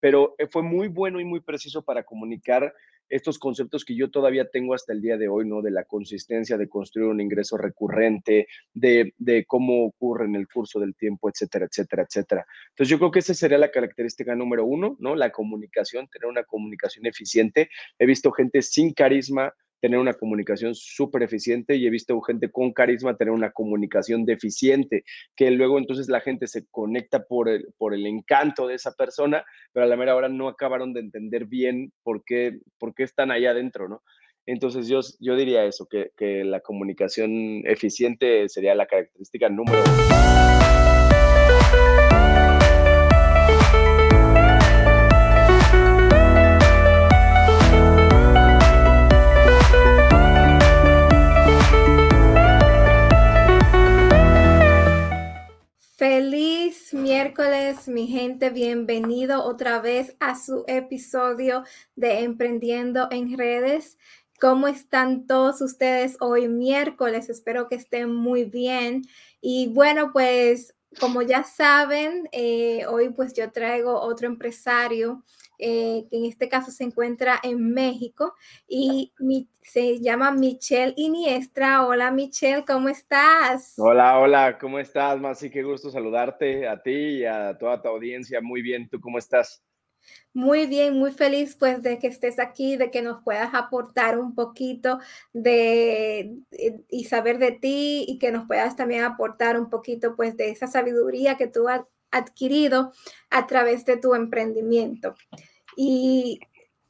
pero eh, fue muy bueno y muy preciso para comunicar estos conceptos que yo todavía tengo hasta el día de hoy, ¿no? De la consistencia, de construir un ingreso recurrente, de, de, cómo ocurre en el curso del tiempo, etcétera, etcétera, etcétera. Entonces yo creo que esa sería la característica número uno, ¿no? La comunicación, tener una comunicación eficiente. He visto gente sin carisma, tener una comunicación súper eficiente y he visto gente con carisma tener una comunicación deficiente, que luego entonces la gente se conecta por el, por el encanto de esa persona, pero a la mera hora no acabaron de entender bien por qué, por qué están ahí adentro, ¿no? Entonces yo, yo diría eso, que, que la comunicación eficiente sería la característica número uno. Miércoles, mi gente. Bienvenido otra vez a su episodio de Emprendiendo en Redes. ¿Cómo están todos ustedes hoy miércoles? Espero que estén muy bien. Y bueno, pues como ya saben, eh, hoy pues yo traigo otro empresario eh, que en este caso se encuentra en México y se llama Michelle Iniestra. Hola Michelle, ¿cómo estás? Hola, hola, ¿cómo estás? Masi, qué gusto saludarte a ti y a toda tu audiencia. Muy bien, ¿tú cómo estás? Muy bien, muy feliz pues de que estés aquí, de que nos puedas aportar un poquito de y saber de ti y que nos puedas también aportar un poquito pues de esa sabiduría que tú has adquirido a través de tu emprendimiento. Y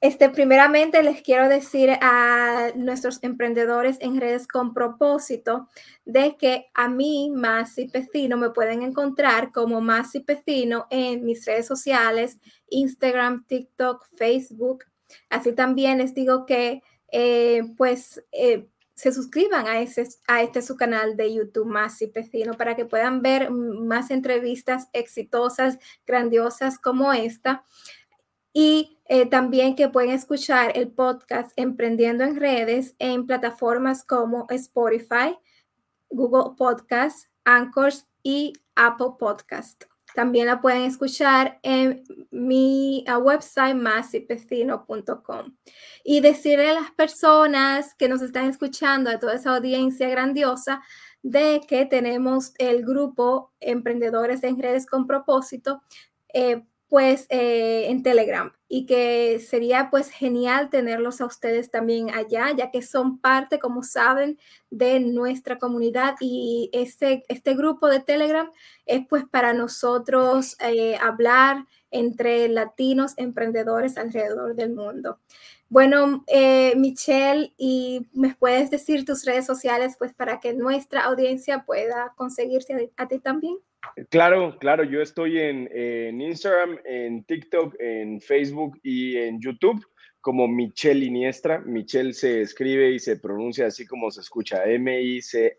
este, primeramente les quiero decir a nuestros emprendedores en redes con propósito de que a mí, Masi Pecino, me pueden encontrar como Masi Pecino en mis redes sociales, Instagram, TikTok, Facebook. Así también les digo que eh, pues eh, se suscriban a, este su canal de YouTube Masi Pecino para que puedan ver más entrevistas exitosas, grandiosas como esta y eh, también que pueden escuchar el podcast Emprendiendo en Redes en plataformas como Spotify, Google Podcast, Anchors y Apple Podcast. También la pueden escuchar en mi website masipecino.com. Y decirle a las personas que nos están escuchando, a toda esa audiencia grandiosa, de que tenemos el grupo Emprendedores en Redes con Propósito. Eh, pues eh, en Telegram y que sería pues genial tenerlos a ustedes también allá, ya que son parte, como saben, de nuestra comunidad y este, este grupo de Telegram es pues para nosotros eh, hablar entre latinos emprendedores alrededor del mundo. Bueno, eh, Michelle, ¿y me puedes decir tus redes sociales pues para que nuestra audiencia pueda conseguirte a ti también? Claro, claro, yo estoy en, Instagram, en TikTok, en Facebook y en YouTube como Michelle Iniestra. Michelle se escribe y se pronuncia así como se escucha, M-I-C-H-E-L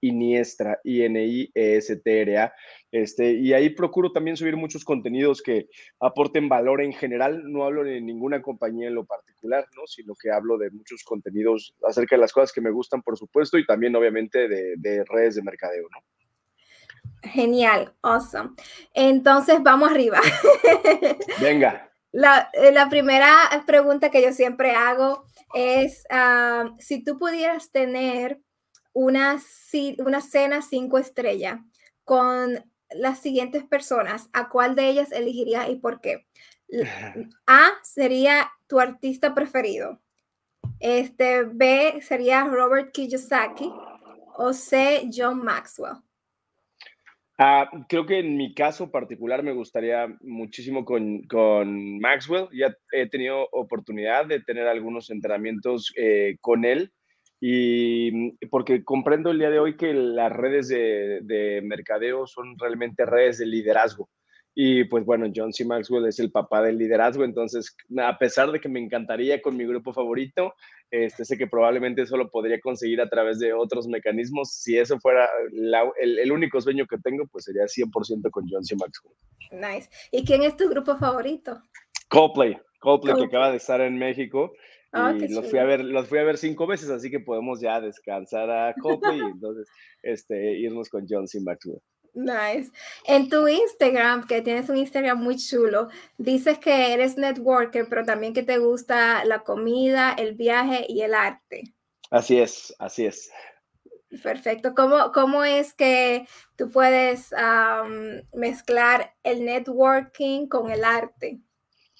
Iniestra, I-N-I-E-S-T-R-A. Este, y ahí procuro también subir muchos contenidos que aporten valor en general. No hablo de ninguna compañía en lo particular, ¿no? sino que hablo de muchos contenidos acerca de las cosas que me gustan, por supuesto, y también obviamente de, de redes de mercadeo. ¿no? Genial, awesome. Entonces, vamos arriba. Venga. La, eh, la, primera pregunta que yo siempre hago es, si tú pudieras tener una, una cena cinco estrellas con las siguientes personas, ¿a cuál de ellas elegirías y por qué? A sería tu artista preferido. Este, B sería Robert Kiyosaki o C, John Maxwell. Ah, creo que en mi caso particular me gustaría muchísimo con, con Maxwell. Ya he tenido oportunidad de tener algunos entrenamientos eh, con él y porque comprendo el día de hoy que las redes de, de mercadeo son realmente redes de liderazgo. Y pues bueno, John C. Maxwell es el papá del liderazgo, entonces a pesar de que me encantaría con mi grupo favorito, este, sé que probablemente eso lo podría conseguir a través de otros mecanismos. Si eso fuera el, el, único sueño que tengo, pues sería 100% con John C. Maxwell. Nice. ¿Y quién es tu grupo favorito? Coldplay, Coldplay, que acaba de estar en México. Ah, y los fui, a ver, los fui a ver cinco veces, así que podemos ya descansar a Coldplay y entonces este, irnos con John C. Maxwell. Nice. En tu Instagram, que tienes un Instagram muy chulo, dices que eres networker, pero también que te gusta la comida, el viaje y el arte. Así es, así es. Perfecto. ¿Cómo, cómo es que tú puedes mezclar el networking con el arte?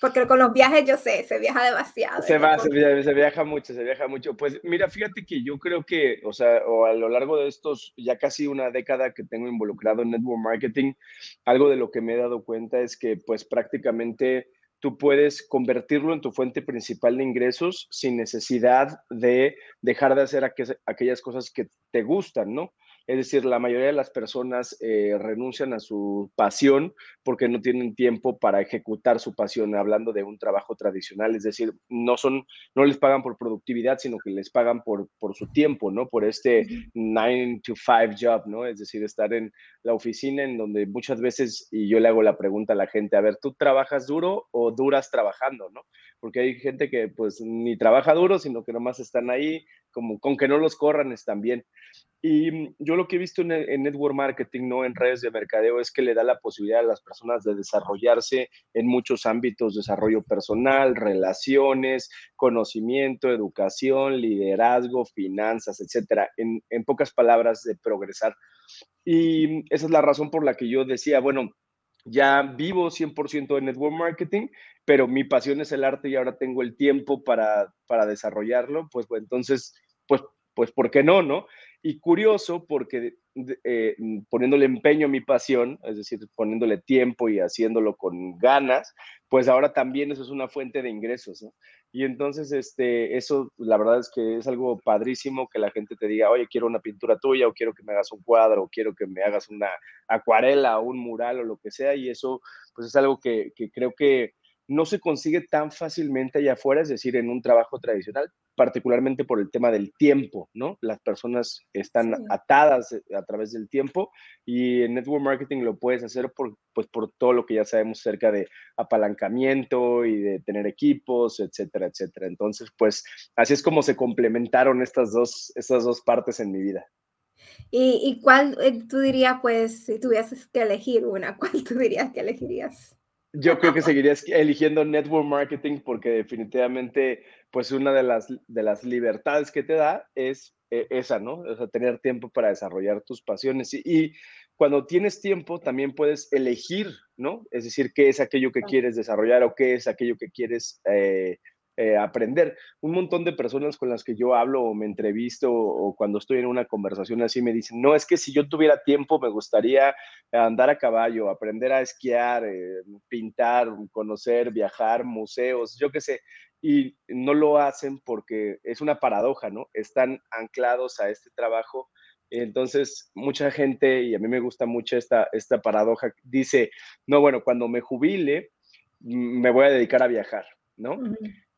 Porque con los viajes yo sé, se viaja demasiado. Se va, se viaja, mucho, se viaja mucho. Pues mira, fíjate que yo creo que, o sea, o a lo largo de estos ya casi una década que tengo involucrado en network marketing, algo de lo que me he dado cuenta es que pues prácticamente tú puedes convertirlo en tu fuente principal de ingresos sin necesidad de dejar de hacer aquellas cosas que te gustan, ¿no? Es decir, la mayoría de las personas eh, renuncian a su pasión porque no tienen tiempo para ejecutar su pasión, hablando de un trabajo tradicional. Es decir, no, son, no les pagan por productividad, sino que les pagan por, por su tiempo, ¿no? Por este 9 to 5 job, ¿no? Es decir, estar en la oficina en donde muchas veces, y yo le hago la pregunta a la gente, a ver, ¿tú trabajas duro o duras trabajando, ¿no? Porque hay gente que pues ni trabaja duro, sino que nomás están ahí, como con que no los corran están bien. Y mm, yo lo que he visto en, network marketing, no en redes de mercadeo, es que le da la posibilidad a las personas de desarrollarse en muchos ámbitos, desarrollo personal, relaciones, conocimiento, educación, liderazgo, finanzas, etcétera. En, en pocas palabras, de progresar. Y mm, esa es la razón por la que yo decía, bueno, ya vivo 100% de network marketing, pero mi pasión es el arte y ahora tengo el tiempo para, para desarrollarlo, pues, pues entonces, pues, pues, ¿por qué no, no? Y curioso porque eh, poniéndole empeño a mi pasión, es decir, poniéndole tiempo y haciéndolo con ganas, pues ahora también eso es una fuente de ingresos, ¿no? Y entonces, este, eso, la verdad es que es algo padrísimo que la gente te diga, oye, quiero una pintura tuya, o quiero que me hagas un cuadro, o quiero que me hagas una acuarela, o un mural, o lo que sea, y eso, pues es algo que, que creo que no se consigue tan fácilmente allá afuera, es decir, en un trabajo tradicional, particularmente por el tema del tiempo, ¿no? Las personas están atadas eh, a través del tiempo y en network marketing lo puedes hacer por, pues, por todo lo que ya sabemos acerca de apalancamiento y de tener equipos, etcétera, etcétera. Entonces, pues así es como se complementaron estas dos, estas dos partes en mi vida. ¿Y, y cuál eh, tú dirías, pues, si tuvieses que elegir una, cuál tú dirías que elegirías? Yo creo que seguirías eligiendo network marketing porque definitivamente, pues una de las, de las libertades que te da es eh, esa, ¿no? O sea, tener tiempo para desarrollar tus pasiones. Y, cuando tienes tiempo, también puedes elegir, ¿no? Es decir, qué es aquello que quieres desarrollar o qué es aquello que quieres eh, eh, aprender. Un montón de personas con las que yo hablo o me entrevisto o, cuando estoy en una conversación así me dicen, no, es que si yo tuviera tiempo me gustaría andar a caballo, aprender a esquiar, eh, pintar, conocer, viajar, museos, yo qué sé. Y no lo hacen porque es una paradoja, ¿no? Están anclados a este trabajo. Entonces, mucha gente, y a mí me gusta mucho esta, esta paradoja, dice, no, bueno, cuando me jubile, me voy a dedicar a viajar, ¿no?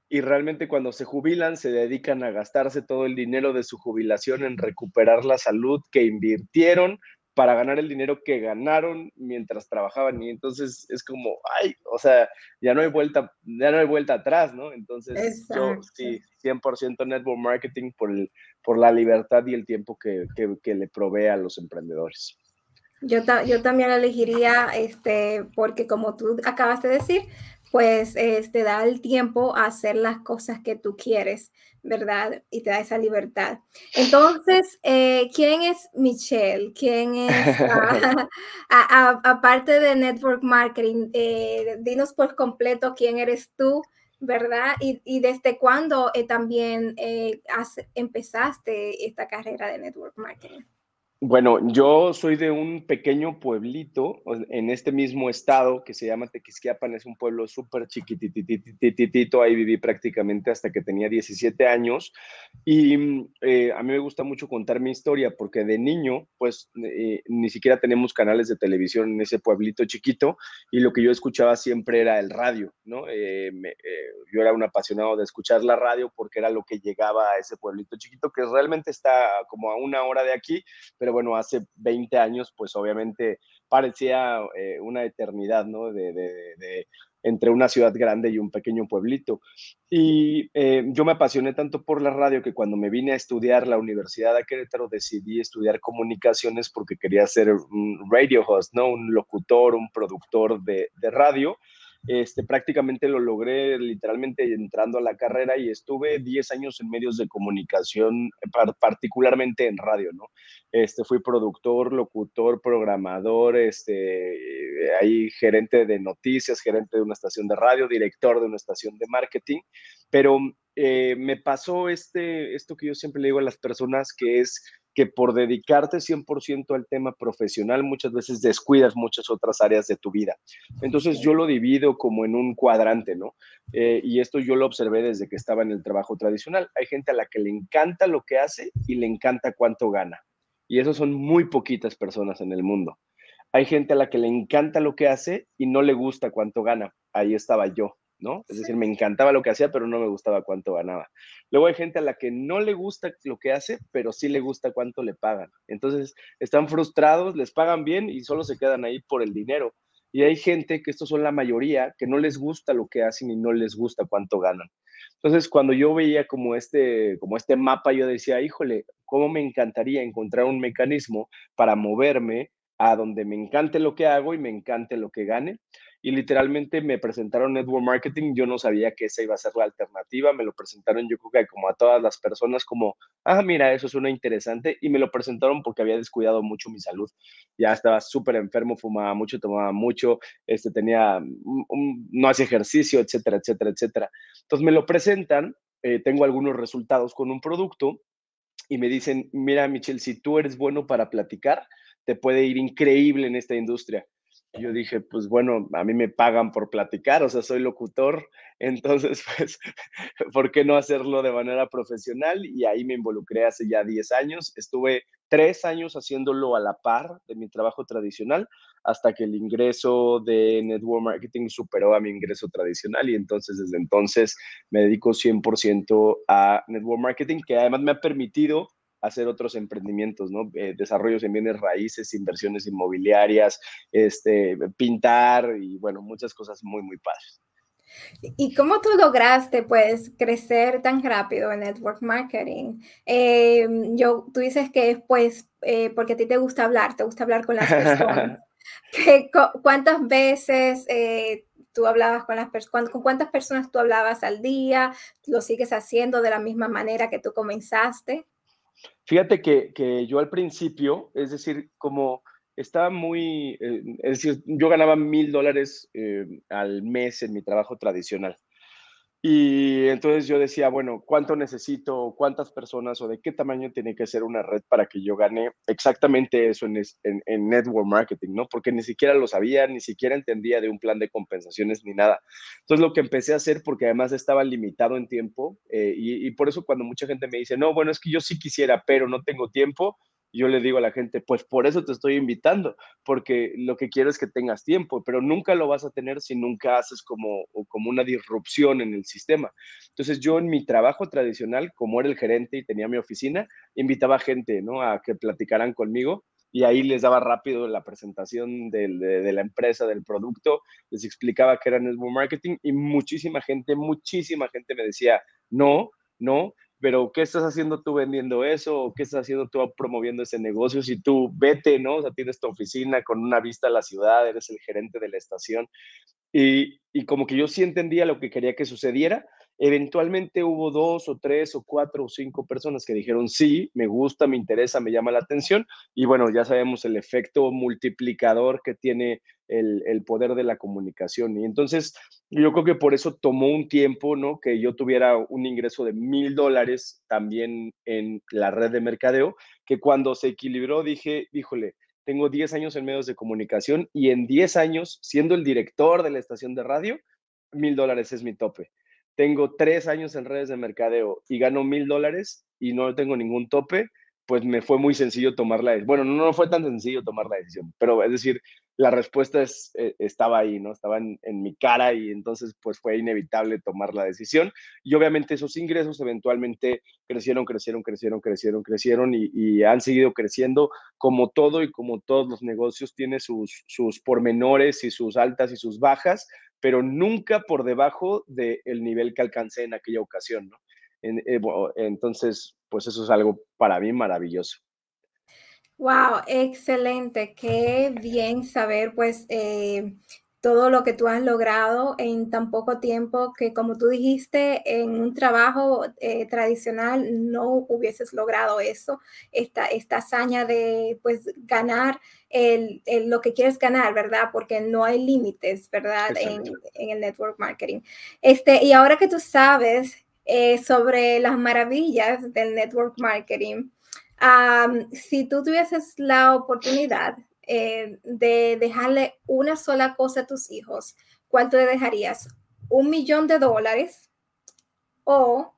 Y realmente cuando se jubilan se dedican a gastarse todo el dinero de su jubilación en recuperar la salud que invirtieron para ganar el dinero que ganaron mientras trabajaban y entonces es como, ay, o sea, ya no hay vuelta, ya no hay vuelta atrás, ¿no? Entonces yo sí, 100% network marketing por, el, por la libertad y el tiempo que, que, le provee a los emprendedores. Yo, yo también elegiría, este, porque como tú acabas de decir, pues te este, da el tiempo a hacer las cosas que tú quieres, ¿verdad? Y te da esa libertad. Entonces, eh, ¿quién es Michelle? ¿Quién es, aparte de Network Marketing, eh, dinos por completo quién eres tú, ¿verdad? Y, desde cuándo eh, también empezaste esta carrera de Network Marketing. Bueno, yo soy de un pequeño pueblito en este mismo estado que se llama Tequisquiapan, es un pueblo súper chiquititititito, ahí viví prácticamente hasta que tenía 17 años y mm, eh, a mí me gusta mucho contar mi historia porque de niño pues eh, ni siquiera tenemos canales de televisión en ese pueblito chiquito y lo que yo escuchaba siempre era el radio, ¿no? Eh, yo era un apasionado de escuchar la radio porque era lo que llegaba a ese pueblito chiquito que realmente está como a una hora de aquí, pero bueno, hace 20 años, pues obviamente parecía eh, una eternidad, ¿no? De, entre una ciudad grande y un pequeño pueblito. Y eh, yo me apasioné tanto por la radio que cuando me vine a estudiar la Universidad de Querétaro decidí estudiar comunicaciones porque quería ser un radio host, ¿no? Un locutor, un productor de, de radio este, prácticamente lo logré literalmente entrando a la carrera y estuve 10 años en medios de comunicación, particularmente en radio, ¿no? Este, fui productor, locutor, programador, este, ahí gerente de noticias, gerente de una estación de radio, director de una estación de marketing, pero eh, me pasó este, esto que yo siempre le digo a las personas, que es que por dedicarte 100% al tema profesional muchas veces descuidas muchas otras áreas de tu vida. Entonces yo lo divido como en un cuadrante, ¿no? Eh, y esto yo lo observé desde que estaba en el trabajo tradicional. Hay gente a la que le encanta lo que hace y le encanta cuánto gana. Y eso son muy poquitas personas en el mundo. Hay gente a la que le encanta lo que hace y no le gusta cuánto gana. Ahí estaba yo. ¿No? Es decir, me encantaba lo que hacía, pero no me gustaba cuánto ganaba. Luego hay gente a la que no le gusta lo que hace, pero sí le gusta cuánto le pagan. Entonces, están frustrados, les pagan bien y solo se quedan ahí por el dinero. Y hay gente, que estos son la mayoría, que no les gusta lo que hacen y no les gusta cuánto ganan. Entonces, cuando yo veía como este, como este mapa, yo decía, híjole, ¿cómo me encantaría encontrar un mecanismo para moverme a donde me encante lo que hago y me encante lo que gane? Y literalmente me presentaron Network Marketing, yo no sabía que esa iba a ser la alternativa, me lo presentaron yo creo que como a todas las personas como, ah, mira, eso suena interesante y me lo presentaron porque había descuidado mucho mi salud, ya estaba súper enfermo, fumaba mucho, tomaba mucho, este, tenía, no hacía ejercicio, etcétera, etcétera, etcétera. Entonces me lo presentan, eh, tengo algunos resultados con un producto y me dicen, mira, Michelle, si tú eres bueno para platicar, te puede ir increíble en esta industria yo dije, pues bueno, a mí me pagan por platicar, o sea, soy locutor, entonces, pues, ¿por qué no hacerlo de manera profesional? Y ahí me involucré hace ya 10 años. Estuve tres años haciéndolo a la par de mi trabajo tradicional hasta que el ingreso de Network Marketing superó a mi ingreso tradicional y entonces desde entonces me dedico 100% a Network Marketing, que además me ha permitido hacer otros emprendimientos, ¿no? Eh, desarrollos en bienes raíces, inversiones inmobiliarias, este, pintar y bueno, muchas cosas muy, muy padres. ¿Y cómo tú lograste, pues, crecer tan rápido en network marketing? Em, yo, tú dices que pues, eh, porque a ti te gusta hablar, te gusta hablar con las personas. ¿Cuántas veces eh, tú hablabas con las personas, con cuántas personas tú hablabas al día? ¿Lo sigues haciendo de la misma manera que tú comenzaste? Fíjate que, yo al principio, es decir, como estaba muy, eh, es decir, yo ganaba mil dólares eh, al mes en mi trabajo tradicional. Y entonces yo decía, bueno, ¿cuánto necesito? ¿Cuántas personas o de qué tamaño tiene que ser una red para que yo gane exactamente eso en, en, network marketing, ¿no? Porque ni siquiera lo sabía, ni siquiera entendía de un plan de compensaciones ni nada. Entonces lo que empecé a hacer, porque además estaba limitado en tiempo, eh, y por eso cuando mucha gente me dice, no, bueno, es que yo sí quisiera, pero no tengo tiempo, yo le digo a la gente, pues por eso te estoy invitando, porque lo que quiero es que tengas tiempo, pero nunca lo vas a tener si nunca haces como, como una disrupción en el sistema. Entonces yo en mi trabajo tradicional, como era el gerente y tenía mi oficina, invitaba gente ¿no? a que platicaran conmigo y ahí les daba rápido la presentación de, de, la empresa, del producto, les explicaba que era network marketing y muchísima gente, muchísima gente me decía, no, no, pero ¿qué estás haciendo tú vendiendo eso? ¿Qué estás haciendo tú promoviendo ese negocio? Si tú vete, ¿no? O sea, tienes tu oficina con una vista a la ciudad, eres el gerente de la estación. Y, y como que yo sí entendía lo que quería que sucediera, Eventualmente hubo dos o tres o cuatro o cinco personas que dijeron, sí, me gusta, me interesa, me llama la atención. Y bueno, ya sabemos el efecto multiplicador que tiene el, el, poder de la comunicación. Y entonces yo creo que por eso tomó un tiempo, ¿no? Que yo tuviera un ingreso de mil dólares también en la red de mercadeo, que cuando se equilibró dije, híjole, tengo 10 años en medios de comunicación y en 10 años, siendo el director de la estación de radio, mil dólares es mi tope tengo tres años en redes de mercadeo y gano mil dólares y no tengo ningún tope, pues me fue muy sencillo tomar la decisión. Bueno, no, fue tan sencillo tomar la decisión, pero es decir, la respuesta es, eh, estaba ahí, ¿no? Estaba en, mi cara y entonces pues fue inevitable tomar la decisión. Y obviamente esos ingresos eventualmente crecieron, crecieron, crecieron, crecieron, crecieron y, han seguido creciendo como todo y como todos los negocios tiene sus, sus pormenores y sus altas y sus bajas, pero nunca por debajo del nivel que alcancé en aquella ocasión. Eh, entonces, pues eso es algo para mí maravilloso. Wow, excelente. Qué bien saber, pues, eh, todo lo que tú has logrado en tan poco tiempo que, como tú dijiste, en un trabajo eh, tradicional no hubieses logrado eso, esta, esta hazaña de, pues, ganar el, lo que quieres ganar, ¿verdad? Porque no hay límites, ¿verdad? En, en, el network marketing. Este, y ahora que tú sabes eh, sobre las maravillas del network marketing, si tú tuvieses la oportunidad eh, de dejarle una sola cosa a tus hijos, ¿cuál te dejarías? ¿Un millón de dólares o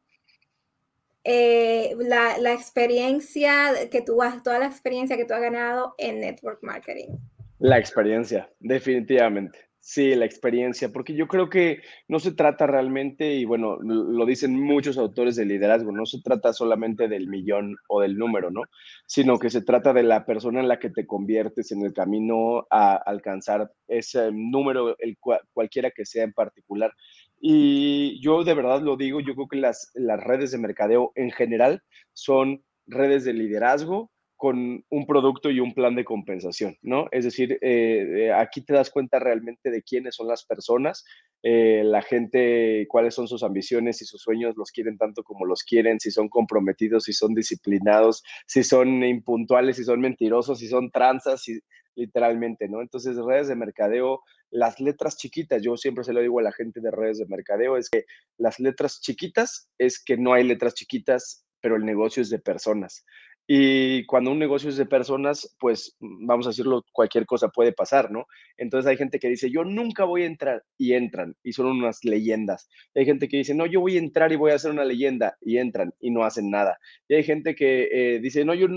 eh, la, la, experiencia que tú has, toda la experiencia que tú has ganado en network marketing? La experiencia, definitivamente. Sí, la experiencia, porque yo creo que no se trata realmente, y bueno, lo dicen muchos autores de liderazgo, no se trata solamente del millón o del número, ¿no? Sino que se trata de la persona en la que te conviertes en el camino a alcanzar ese número, el cualquiera que sea en particular. Y yo de verdad lo digo, yo creo que las, las redes de mercadeo en general son redes de liderazgo, con un producto y un plan de compensación, ¿no? Es decir, eh, aquí te das cuenta realmente de quiénes son las personas, eh, la gente, cuáles son sus ambiciones y sus sueños, los quieren tanto como los quieren, si son comprometidos, si son disciplinados, si son impuntuales, si son mentirosos, si son tranzas, si, literalmente, ¿no? Entonces, redes de mercadeo, las letras chiquitas, yo siempre se lo digo a la gente de redes de mercadeo, es que las letras chiquitas es que no hay letras chiquitas, pero el negocio es de personas. Y cuando un negocio es de personas, pues vamos a decirlo, cualquier cosa puede pasar, ¿no? Entonces hay gente que dice, yo nunca voy a entrar y entran y son unas leyendas. hay gente que dice, no, yo voy a entrar y voy a hacer una leyenda y entran y no hacen nada. Y hay gente que eh, dice, no, yo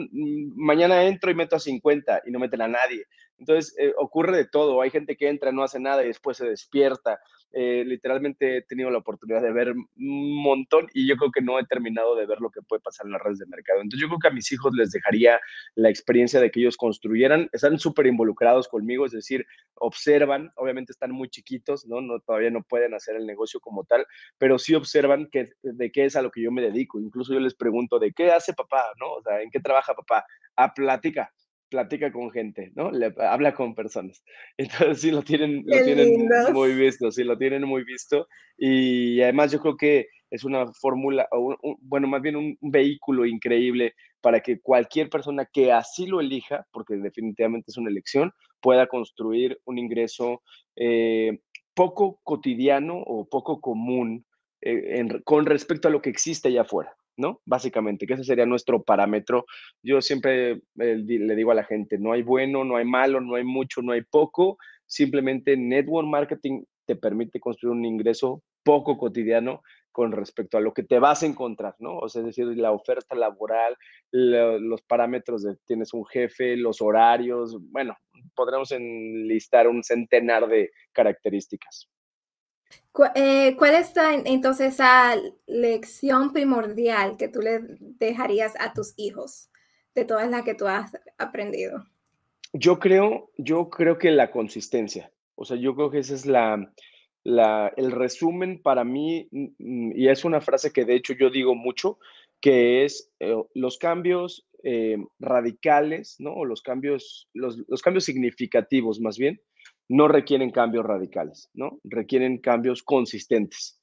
mañana entro y meto a 50 y no meten a nadie. Entonces eh, ocurre de todo. Hay gente que entra, no hace nada y después se despierta. Eh, literalmente he tenido la oportunidad de ver un montón y yo creo que no he terminado de ver lo que puede pasar en las redes de mercado. Entonces yo creo que a mis hijos les dejaría la experiencia de que ellos construyeran, están súper involucrados conmigo, es decir, observan, obviamente están muy chiquitos, ¿no? no todavía no pueden hacer el negocio como tal, pero sí observan que, de qué es a lo que yo me dedico. Incluso yo les pregunto, ¿de qué hace papá? ¿no? O sea, ¿en qué trabaja papá? A ah, plática platica con gente, ¿no? Le, habla con personas. Entonces sí lo tienen, lo tienen muy visto, sí lo tienen muy visto. Y además yo creo que es una fórmula, bueno, más bien un, vehículo increíble para que cualquier persona que así lo elija, porque definitivamente es una elección, pueda construir un ingreso eh, poco cotidiano o poco común eh, con respecto a lo que existe allá afuera. ¿No? Básicamente, que ese sería nuestro parámetro. Yo siempre eh, le digo a la gente, no hay bueno, no hay malo, no hay mucho, no hay poco. Simplemente network marketing te permite construir un ingreso poco cotidiano con respecto a lo que te vas a encontrar, ¿no? O sea, es decir, la oferta laboral, los parámetros de tienes un jefe, los horarios, bueno, podremos enlistar un centenar de características. Eh, ¿Cuál es entonces esa lección primordial que tú le dejarías a tus hijos de todas las que tú has aprendido? Yo creo, yo creo que la consistencia. O sea, yo creo que ese es la, el resumen para mí, mm, y es una frase que de hecho yo digo mucho, que es eh, los cambios eh, radicales, ¿no? Los cambios, los, los cambios significativos más bien, no requieren cambios radicales, ¿no? Requieren cambios consistentes.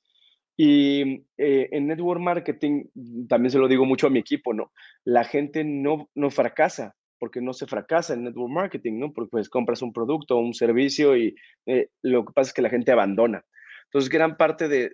Y eh, en network marketing, también se lo digo mucho a mi equipo, ¿no? La gente no, no fracasa, porque no se fracasa en network marketing, ¿no? Porque pues compras un producto o un servicio y eh, lo que pasa es que la gente abandona. Entonces, gran parte del,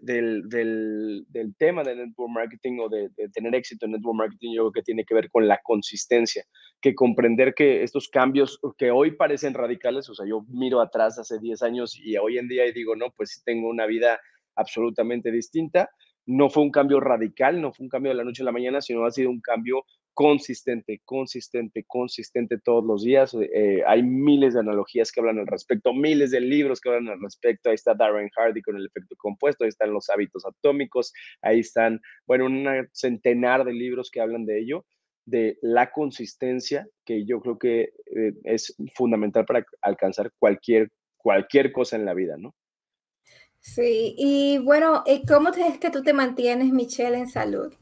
tema de network marketing o de, tener éxito en network marketing, yo creo que tiene que ver con la consistencia, que comprender que estos cambios que hoy parecen radicales, o sea, yo miro atrás hace 10 años y hoy en día y digo, no, pues tengo una vida absolutamente distinta. No fue un cambio radical, no fue un cambio de la noche a la mañana, sino ha sido un cambio consistente, consistente, consistente todos los días. Eh, hay miles de analogías que hablan al respecto, miles de libros que hablan al respecto. Ahí está Darren Hardy con el efecto compuesto, ahí están los hábitos atómicos, ahí están, bueno, un centenar de libros que hablan de ello, de la consistencia, que yo creo que eh, es fundamental para alcanzar cualquier, cualquier cosa en la vida, ¿no? Sí, y bueno, ¿cómo es que tú te mantienes, Michelle, en salud?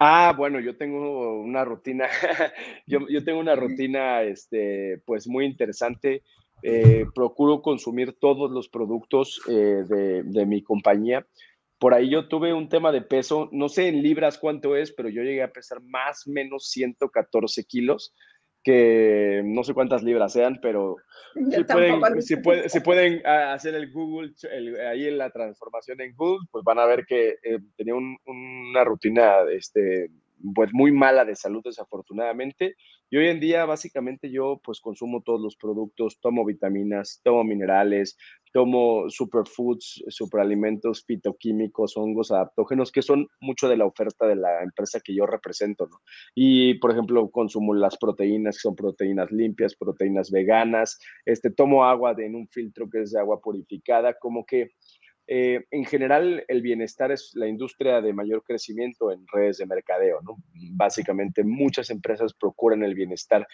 Ah, bueno, yo tengo una rutina, yo, yo, tengo una rutina, este, pues muy interesante. Eh, procuro consumir todos los productos eh, de, de, mi compañía. Por ahí yo tuve un tema de peso, no sé en libras cuánto es, pero yo llegué a pesar más o menos 114 kilos que no sé cuántas libras sean, pero si pueden, si, si pueden, hacer el Google, ahí en la transformación en Google, pues van a ver que eh, tenía una rutina este, pues muy mala de salud desafortunadamente. Y hoy en día básicamente yo pues consumo todos los productos, tomo vitaminas, tomo minerales, tomo superfoods, superalimentos fitoquímicos, hongos adaptógenos, que son mucho de la oferta de la empresa que yo represento. Y, por ejemplo, consumo las proteínas, que son proteínas limpias, proteínas veganas, este, tomo agua de, en un filtro que es de agua purificada, como que eh, en general, el bienestar es la industria de mayor crecimiento en redes de mercadeo, ¿no? Básicamente, muchas empresas procuran el bienestar.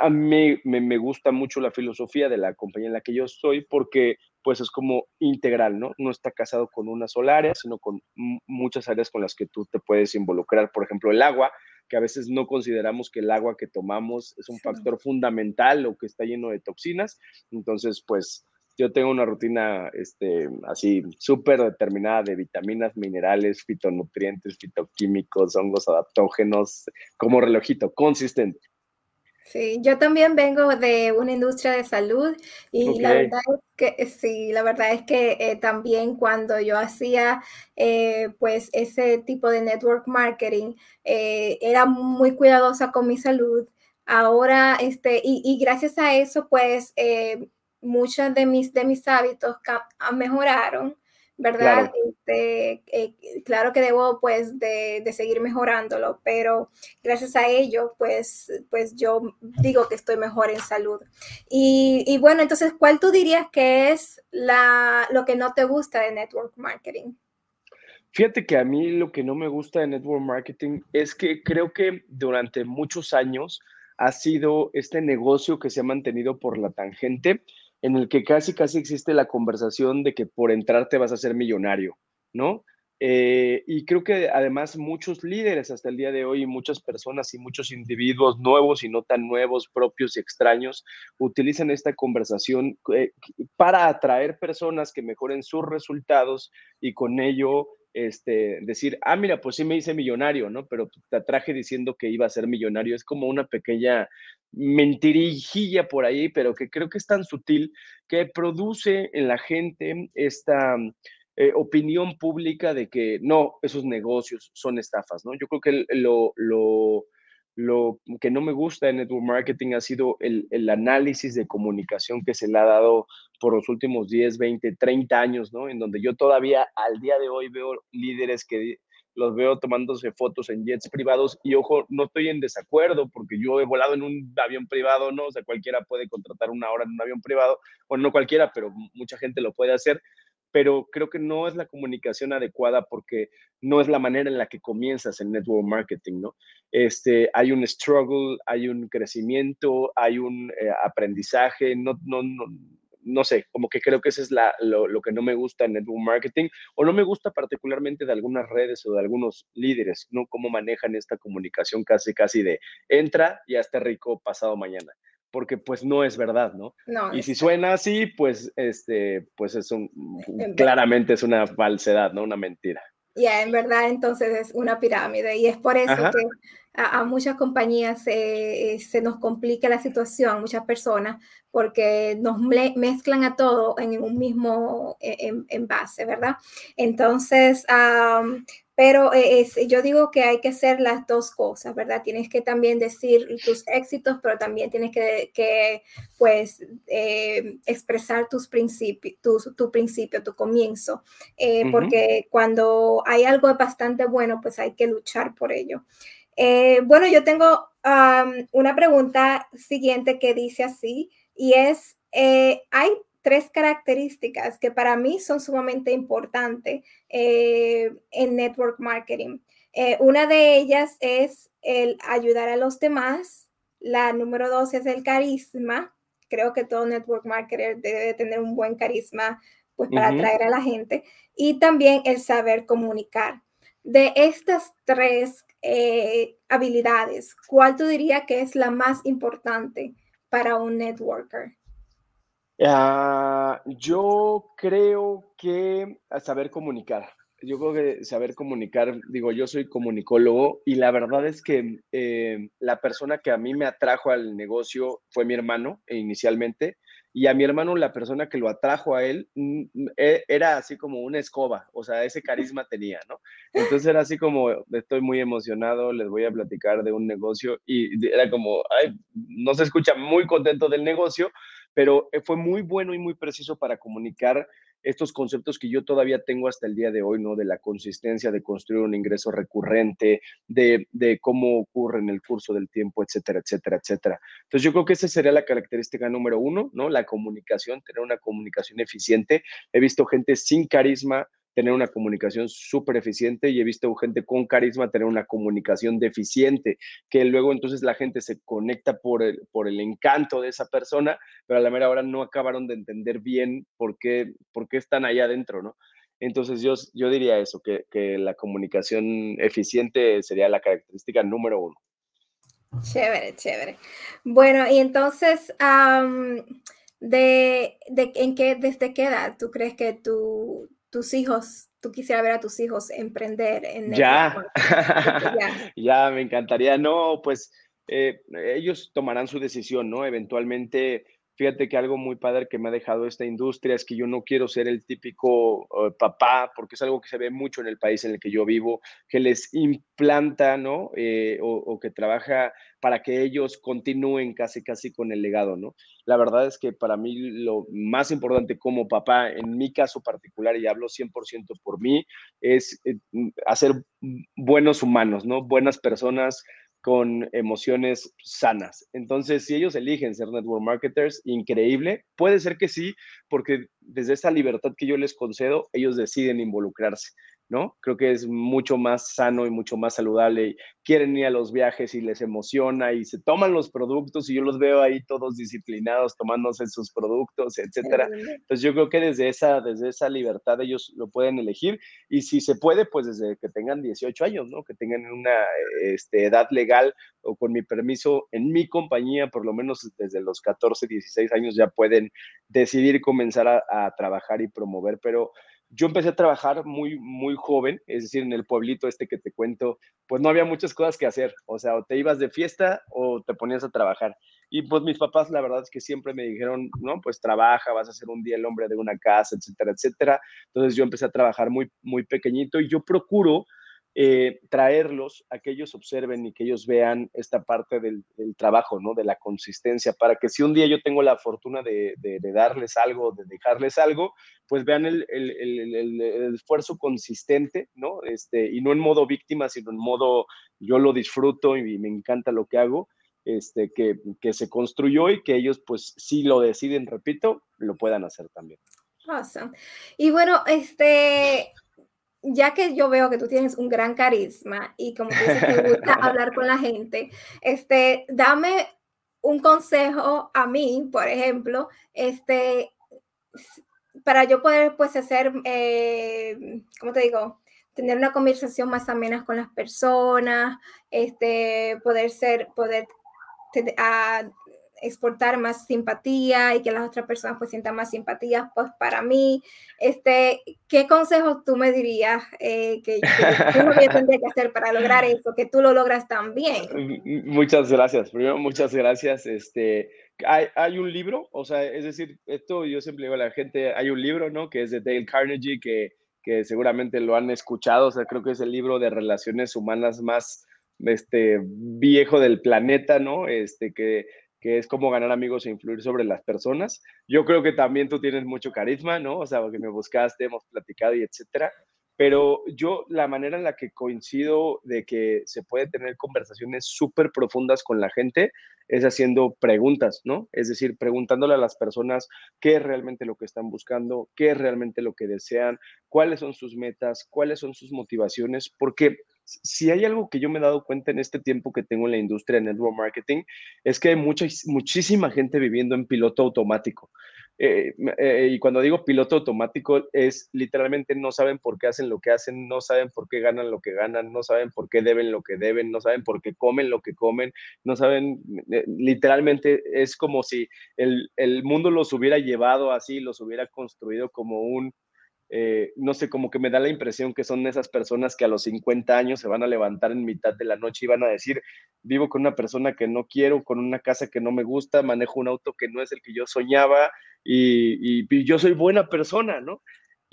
A mí me, gusta mucho la filosofía de la compañía en la que yo estoy porque, pues, es como integral, ¿no? No está casado con una sola área, sino con muchas áreas con las que tú te puedes involucrar. Por ejemplo, el agua, que a veces no consideramos que el agua que tomamos es un factor fundamental o que está lleno de toxinas. Entonces, pues yo tengo una rutina este, así súper determinada de vitaminas, minerales, fitonutrientes, fitoquímicos, hongos adaptógenos, como relojito, consistente. Sí, yo también vengo de una industria de salud y la verdad es que sí, la verdad es que eh, también cuando yo hacía eh, pues ese tipo de network marketing, eh, era muy cuidadosa con mi salud. Ahora, este, y, y gracias a eso, pues muchos de mis, de mis hábitos ah, mejoraron, ¿verdad? Claro. Este, eh, claro que debo pues de, de, seguir mejorándolo, pero gracias a ello pues, pues yo digo que estoy mejor en salud. Y, y bueno, entonces, ¿cuál tú dirías que es la, lo que no te gusta de network marketing? Fíjate que a mí lo que no me gusta de network marketing es que creo que durante muchos años ha sido este negocio que se ha mantenido por la tangente en el que casi, casi existe la conversación de que por entrar te vas a ser millonario, ¿no? Eh, y creo que además muchos líderes hasta el día de hoy, muchas personas y muchos individuos nuevos y no tan nuevos, propios y extraños, utilizan esta conversación eh, para atraer personas que mejoren sus resultados y con ello este, decir, ah, mira, pues sí me hice millonario, ¿no? Pero te atraje diciendo que iba a ser millonario. Es como una pequeña mentirijilla por ahí, pero que creo que es tan sutil que produce en la gente esta eh, opinión pública de que no, esos negocios son estafas, ¿no? Yo creo que lo, lo lo que no me gusta en network marketing ha sido el, el, análisis de comunicación que se le ha dado por los últimos 10, 20, 30 años, ¿no? En donde yo todavía al día de hoy veo líderes que los veo tomándose fotos en jets privados y ojo, no estoy en desacuerdo porque yo he volado en un avión privado, ¿no? O sea, cualquiera puede contratar una hora en un avión privado, o no cualquiera, pero mucha gente lo puede hacer pero creo que no es la comunicación adecuada porque no es la manera en la que comienzas en network marketing, ¿no? Este, hay un struggle, hay un crecimiento, hay un eh, aprendizaje, no, no, no, no sé, como que creo que eso es la, lo, que no me gusta en network marketing o no me gusta particularmente de algunas redes o de algunos líderes, ¿no? Cómo manejan esta comunicación casi, casi de entra y hasta rico pasado mañana porque pues no es verdad, ¿no? y si suena así, pues, este, pues es un, claramente es una falsedad, ¿no? Una mentira. Ya, en verdad entonces es una pirámide y es por eso que a, muchas compañías eh, se nos complica la situación, muchas personas, porque nos mezclan a todo en un mismo e, envase, ¿verdad? Entonces, pero eh, yo digo que hay que hacer las dos cosas, ¿verdad? Tienes que también decir tus éxitos, pero también tienes que, pues, eh, expresar tus principios, tu, principio, tu comienzo, eh, porque cuando hay algo bastante bueno, pues hay que luchar por ello. Eh, bueno, yo tengo una pregunta siguiente que dice así, y es, hay tres características que para mí son sumamente importantes eh, en network marketing. una de ellas es el ayudar a los demás. La número dos es el carisma. Creo que todo network marketer debe tener un buen carisma pues, para atraer a la gente. Y también el saber comunicar. De estas tres eh, habilidades, ¿cuál tú dirías que es la más importante para un networker? Ah, yo creo que saber comunicar. Yo creo que saber comunicar, digo, yo soy comunicólogo y la verdad es que eh, la persona que a mí me atrajo al negocio fue mi hermano inicialmente y a mi hermano la persona que lo atrajo a él e, era así como una escoba, o sea, ese carisma tenía, ¿no? Entonces era así como, estoy muy emocionado, les voy a platicar de un negocio y era como, ay, no se escucha muy contento del negocio, pero eh, fue muy bueno y muy preciso para comunicar estos conceptos que yo todavía tengo hasta el día de hoy, ¿no? De la consistencia de construir un ingreso recurrente, de, de, cómo ocurre en el curso del tiempo, etcétera, etcétera, etcétera. Entonces yo creo que esa sería la característica número uno, ¿no? La comunicación, tener una comunicación eficiente. He visto gente sin carisma, tener una comunicación súper eficiente y he visto gente con carisma tener una comunicación deficiente, que luego entonces la gente se conecta por el, por el encanto de esa persona, pero a la mera hora no acabaron de entender bien por qué, por qué están ahí adentro, ¿no? Entonces yo, yo diría eso, que, que la comunicación eficiente sería la característica número uno. Chévere, chévere. Bueno, y entonces, de, de, ¿en qué, ¿desde qué edad tú crees que tú tus hijos, tú quisieras ver a tus hijos emprender en ya. ya, me encantaría. No, pues eh, ellos tomarán su decisión, ¿no? Eventualmente Fíjate que algo muy padre que me ha dejado esta industria es que yo no quiero ser el típico eh, papá, porque es algo que se ve mucho en el país en el que yo vivo, que les implanta, ¿no? Eh, o, que trabaja para que ellos continúen casi, casi con el legado, ¿no? La verdad es que para mí lo más importante como papá, en mi caso particular, y hablo 100% por mí, es eh, hacer buenos humanos, ¿no? Buenas personas, con emociones sanas. Entonces, si ellos eligen ser network marketers, increíble. Puede ser que sí, porque desde esa libertad que yo les concedo, ellos deciden involucrarse. ¿No? Creo que es mucho más sano y mucho más saludable. Quieren ir a los viajes y les emociona y se toman los productos y yo los veo ahí todos disciplinados tomándose sus productos, etcétera. Entonces yo creo que desde esa, desde esa libertad ellos lo pueden elegir y si se puede, pues desde que tengan 18 años, ¿no? Que tengan una este, edad legal o con mi permiso en mi compañía, por lo menos desde los 14, 16 años ya pueden decidir comenzar a, a trabajar y promover, pero yo empecé a trabajar muy, muy joven, es decir, en el pueblito este que te cuento, pues no había muchas cosas que hacer, o sea, o te ibas de fiesta o te ponías a trabajar. Y pues mis papás, la verdad es que siempre me dijeron, no, pues trabaja, vas a ser un día el hombre de una casa, etcétera, etcétera. Entonces yo empecé a trabajar muy, muy pequeñito y yo procuro eh, traerlos a que ellos observen y que ellos vean esta parte del, trabajo, ¿no? De la consistencia, para que si un día yo tengo la fortuna de, darles algo, de dejarles algo, pues vean el, esfuerzo consistente, ¿no? Este, y no en modo víctima, sino en modo yo lo disfruto y me encanta lo que hago. Este, que, que se construyó y que ellos, pues, si lo deciden, repito, lo puedan hacer también. Awesome. Y bueno, este, ya que yo veo que tú tienes un gran carisma y como dices, te gusta hablar con la gente, este, dame un consejo a mí, por ejemplo, este, para yo poder, pues, hacer, eh, ¿cómo te digo? Tener una conversación más amena con las personas, este, poder ser, poder exportar más simpatía y que las otras personas pues sientan más simpatía, pues para mí, este, ¿qué consejos tú me dirías eh, que, que uno tendría que hacer para lograr eso, que tú lo logras también? Muchas gracias, primero muchas gracias, este, hay, hay, un libro, o sea, es decir, esto yo siempre digo a la gente, hay un libro, ¿no? Que es de Dale Carnegie, que, que seguramente lo han escuchado, o sea, creo que es el libro de relaciones humanas más este, viejo del planeta, ¿no? Este, que que es cómo ganar amigos e influir sobre las personas. Yo creo que también tú tienes mucho carisma, ¿no? O sea, porque me buscaste, hemos platicado y etcétera. pero yo la manera en la que coincido de que se puede tener conversaciones súper profundas con la gente es haciendo preguntas, ¿no? Es decir, preguntándole a las personas qué es realmente lo que están buscando, qué es realmente lo que desean, cuáles son sus metas, cuáles son sus motivaciones, porque si hay algo que yo me he dado cuenta en este tiempo que tengo en la industria de network marketing, es que hay mucha, muchísima gente viviendo en piloto automático. Eh, eh, y cuando digo piloto automático es literalmente no saben por qué hacen lo que hacen, no saben por qué ganan lo que ganan, no saben por qué deben lo que deben, no saben por qué comen lo que comen, no saben, eh, literalmente es como si el, el mundo los hubiera llevado así, los hubiera construido como un eh, no sé, como que me da la impresión que son esas personas que a los 50 años se van a levantar en mitad de la noche y van a decir, vivo con una persona que no quiero, con una casa que no me gusta, manejo un auto que no es el que yo soñaba y, y yo soy buena persona, ¿no?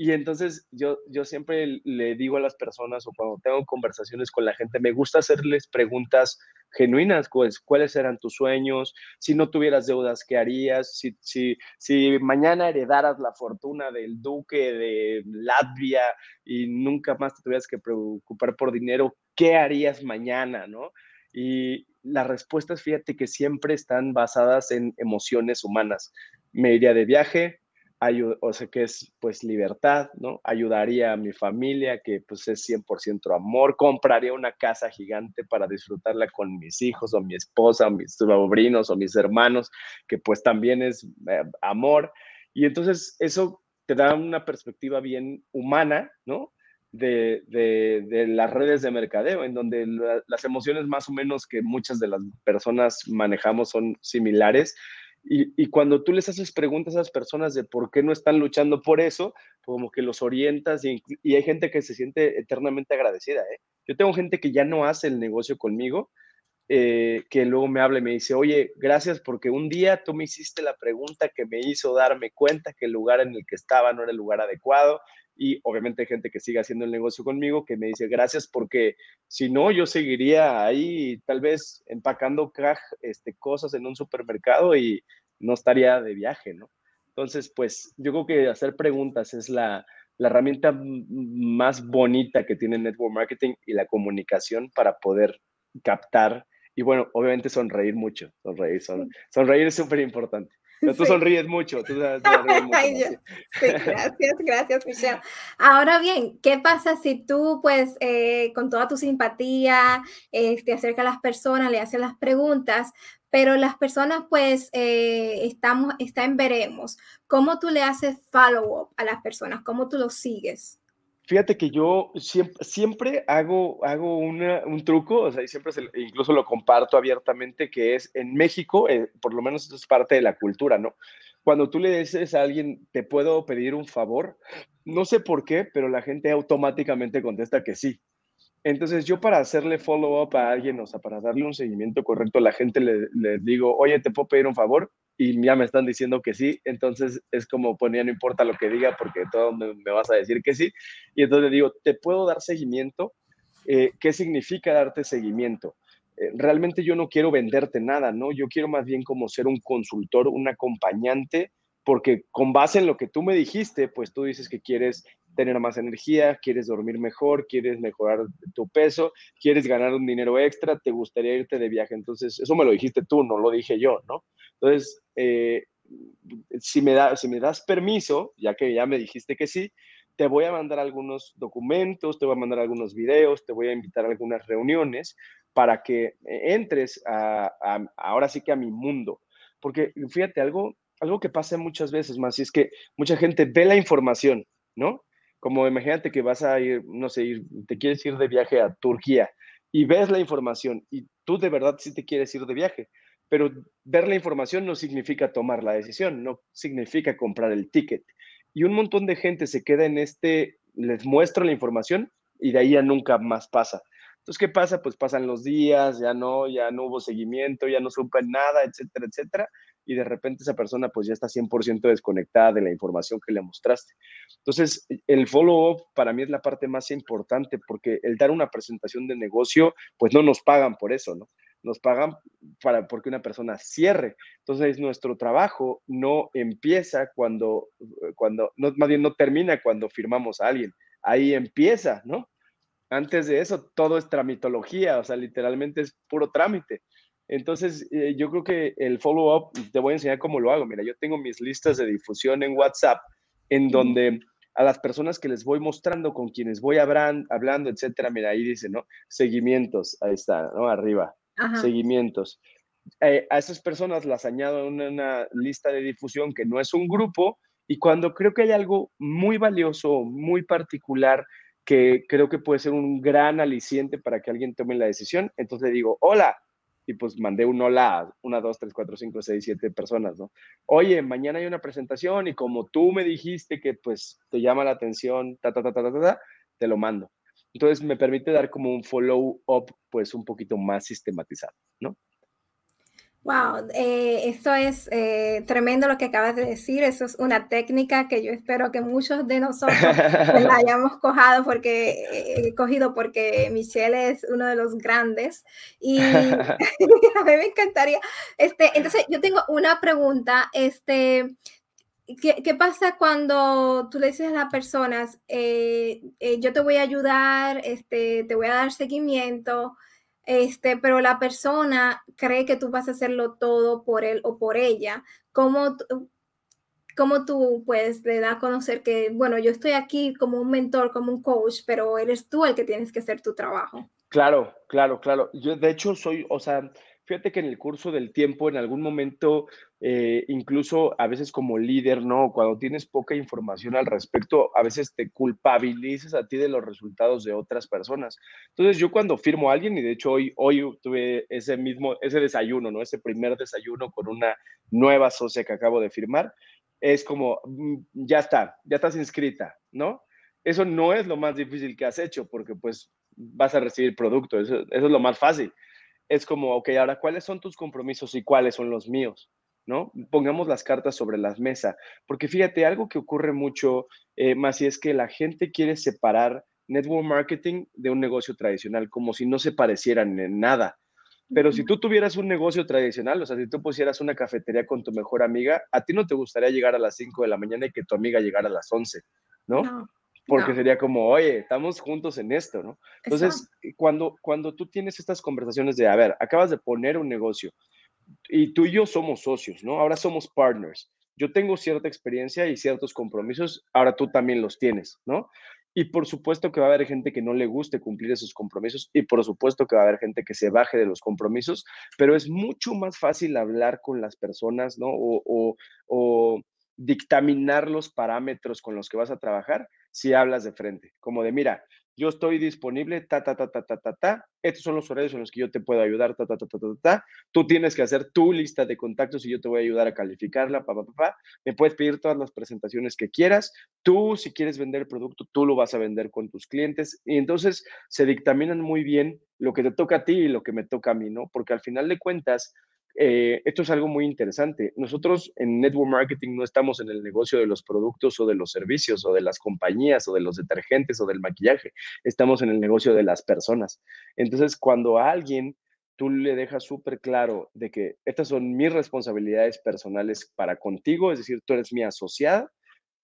Y entonces yo, yo siempre le digo a las personas o cuando tengo conversaciones con la gente, me gusta hacerles preguntas genuinas, pues, ¿cuáles eran tus sueños? Si no tuvieras deudas, ¿qué harías? Si, si, si mañana heredaras la fortuna del duque de Latvia y nunca más te tuvieras que preocupar por dinero, ¿qué harías mañana? ¿no? Y las respuestas, fíjate que siempre están basadas en emociones humanas. Me iría de viaje, o sea, que es pues libertad, ¿no? Ayudaría a mi familia, que pues es 100% amor, compraría una casa gigante para disfrutarla con mis hijos o mi esposa, o mis sobrinos o mis hermanos, que pues también es eh, amor. Y entonces eso te da una perspectiva bien humana, ¿no? De, de, de, las redes de mercadeo, en donde las emociones más o menos que muchas de las personas manejamos son similares y, cuando tú les haces preguntas a esas personas de por qué no están luchando por eso, como que los orientas y, hay gente que se siente eternamente agradecida. ¿eh? Yo tengo gente que ya no hace el negocio conmigo, eh, que luego me habla y me dice, oye, gracias porque un día tú me hiciste la pregunta que me hizo darme cuenta que el lugar en el que estaba no era el lugar adecuado y obviamente hay gente que sigue haciendo el negocio conmigo que me dice gracias porque si no yo seguiría ahí tal vez empacando este, cosas en un supermercado y no estaría de viaje, ¿no? Entonces, pues yo creo que hacer preguntas es la, la herramienta más bonita que tiene Network Marketing y la comunicación para poder captar y bueno, obviamente sonreír mucho, sonreír, son, sonreír es súper importante. Pero tú sonríes mucho, tú, sonríes mucho. sí, gracias, gracias, Michelle. Ahora bien, ¿qué pasa si tú, pues, eh, con toda tu simpatía, eh, te acercas a las personas, le haces las preguntas, pero las personas, pues, eh, estamos, está en veremos. ¿Cómo tú le haces follow-up a las personas? ¿Cómo tú los sigues? Fíjate que yo siempre, siempre hago, hago un truco, o sea, y siempre incluso lo comparto abiertamente, que es en México, eh, por lo menos eso es parte de la cultura, ¿no? Cuando tú le dices a alguien, ¿te puedo pedir un favor? No sé por qué, pero la gente automáticamente contesta que sí. Entonces yo para hacerle follow-up a alguien, o sea, para darle un seguimiento correcto, a la gente le, le, digo, oye, ¿te puedo pedir un favor? Y ya me están diciendo que sí, entonces es como ponía, no importa lo que diga, porque todo me, vas a decir que sí. Y entonces digo, ¿te puedo dar seguimiento? Eh, ¿Qué significa darte seguimiento? Eh, realmente yo no quiero venderte nada, ¿no? Yo quiero más bien como ser un consultor, un acompañante porque con base en lo que tú me dijiste, pues tú dices que quieres tener más energía, quieres dormir mejor, quieres mejorar tu peso, quieres ganar un dinero extra, te gustaría irte de viaje. Entonces, eso me lo dijiste tú, no lo dije yo, ¿no? Entonces, eh, si, me das permiso, ya que ya me dijiste que sí, te voy a mandar algunos documentos, te voy a mandar algunos videos, te voy a invitar a algunas reuniones para que entres a, ahora sí que a mi mundo. Porque fíjate, algo, algo que pasa muchas veces más, y es que mucha gente ve la información, ¿no? Como imagínate que vas a ir, no sé, ir, te quieres ir de viaje a Turquía y ves la información y tú de verdad sí te quieres ir de viaje, pero ver la información no significa tomar la decisión, no significa comprar el ticket. Y un montón de gente se queda en este, les muestro la información y de ahí ya nunca más pasa. Entonces, ¿qué pasa? Pues pasan los días, ya no, ya no hubo seguimiento, ya no supe nada, etcétera, etcétera y de repente esa persona pues ya está 100% desconectada de la información que le mostraste. Entonces, el follow-up para mí es la parte más importante porque el dar una presentación de negocio, pues no nos pagan por eso, ¿no? Nos pagan para porque una persona cierre. Entonces, nuestro trabajo no empieza cuando, cuando no, más bien no termina cuando firmamos a alguien. ahí empieza, ¿no? Antes de eso, todo es tramitología, o sea, literalmente es puro trámite. Entonces, eh, yo creo que el follow-up, te voy a enseñar cómo lo hago. Mira, yo tengo mis listas de difusión en WhatsApp, en donde a las personas que les voy mostrando, con quienes voy hablando, etcétera, mira, ahí dice, ¿no? Seguimientos, ahí está, ¿no? Arriba, seguimientos. Eh, a esas personas las añado en una lista de difusión que no es un grupo, y cuando creo que hay algo muy valioso, muy particular, que creo que puede ser un gran aliciente para que alguien tome la decisión, entonces le digo, hola, y pues mandé un hola a una, dos, tres, cuatro, cinco, seis, siete personas, ¿no? Oye, mañana hay una presentación y como tú me dijiste que pues te llama la atención, ta, ta, ta, ta, ta, ta, te lo mando. Entonces me permite dar como un follow-up pues un poquito más sistematizado, ¿no? Wow, eh, esto es eh, tremendo lo que acabas de decir. Eso es una técnica que yo espero que muchos de nosotros la hayamos cojado porque, eh, cogido porque Michelle es uno de los grandes. Y a mí me encantaría. Este, entonces, yo tengo una pregunta. Este, ¿qué, ¿qué, pasa cuando tú le dices a las personas, yo te voy a ayudar, este, te voy a dar seguimiento? Este, pero la persona cree que tú vas a hacerlo todo por él o por ella. ¿Cómo, cómo tú pues le das a conocer que, bueno, yo estoy aquí como un mentor, como un coach, pero eres tú el que tienes que hacer tu trabajo? Claro, claro, claro. Yo de hecho soy, o sea, Fíjate que en el curso del tiempo, en algún momento, eh, incluso a veces como líder, ¿no? Cuando tienes poca información al respecto, a veces te culpabilizas a ti de los resultados de otras personas. Entonces, yo cuando firmo a alguien, y de hecho hoy, hoy tuve ese mismo, ese desayuno, ¿no? Ese primer desayuno con una nueva socia que acabo de firmar, es como, mm, ya está, ya estás inscrita, ¿no? Eso no es lo más difícil que has hecho, porque pues vas a recibir producto, eso, eso es lo más fácil es como, ok, ahora, ¿cuáles son tus compromisos y cuáles son los míos? ¿No? Pongamos las cartas sobre la mesa, porque fíjate, algo que ocurre mucho, eh, más y es que la gente quiere separar network marketing de un negocio tradicional, como si no se parecieran en nada. Pero si tú tuvieras un negocio tradicional, o sea, si tú pusieras una cafetería con tu mejor amiga, a ti no te gustaría llegar a las 5 de la mañana y que tu amiga llegara a las 11, ¿no? no porque sería como, oye, estamos juntos en esto, ¿no? Entonces, cuando, cuando tú tienes estas conversaciones de, a ver, acabas de poner un negocio y tú y yo somos socios, ¿no? Ahora somos partners. Yo tengo cierta experiencia y ciertos compromisos, ahora tú también los tienes, ¿no? Y por supuesto que va a haber gente que no le guste cumplir esos compromisos y por supuesto que va a haber gente que se baje de los compromisos, pero es mucho más fácil hablar con las personas, ¿no? O, dictaminar los parámetros con los que vas a trabajar si hablas de frente, como de, mira, yo estoy disponible, ta, ta, ta, ta, ta, ta, ta, estos son los horarios en los que yo te puedo ayudar, ta, ta, ta, ta, ta, ta, tú tienes que hacer tu lista de contactos y yo te voy a ayudar a calificarla, pa, pa, pa, me puedes pedir todas las presentaciones que quieras, tú si quieres vender el producto, tú lo vas a vender con tus clientes y entonces se dictaminan muy bien lo que te toca a ti y lo que me toca a mí, ¿no? Porque al final de cuentas, eh, esto es algo muy interesante. Nosotros en Network Marketing no estamos en el negocio de los productos o de los servicios o de las compañías o de los detergentes o del maquillaje. Estamos en el negocio de las personas. Entonces, cuando a alguien tú le dejas súper claro de que estas son mis responsabilidades personales para contigo, es decir, tú eres mi asociada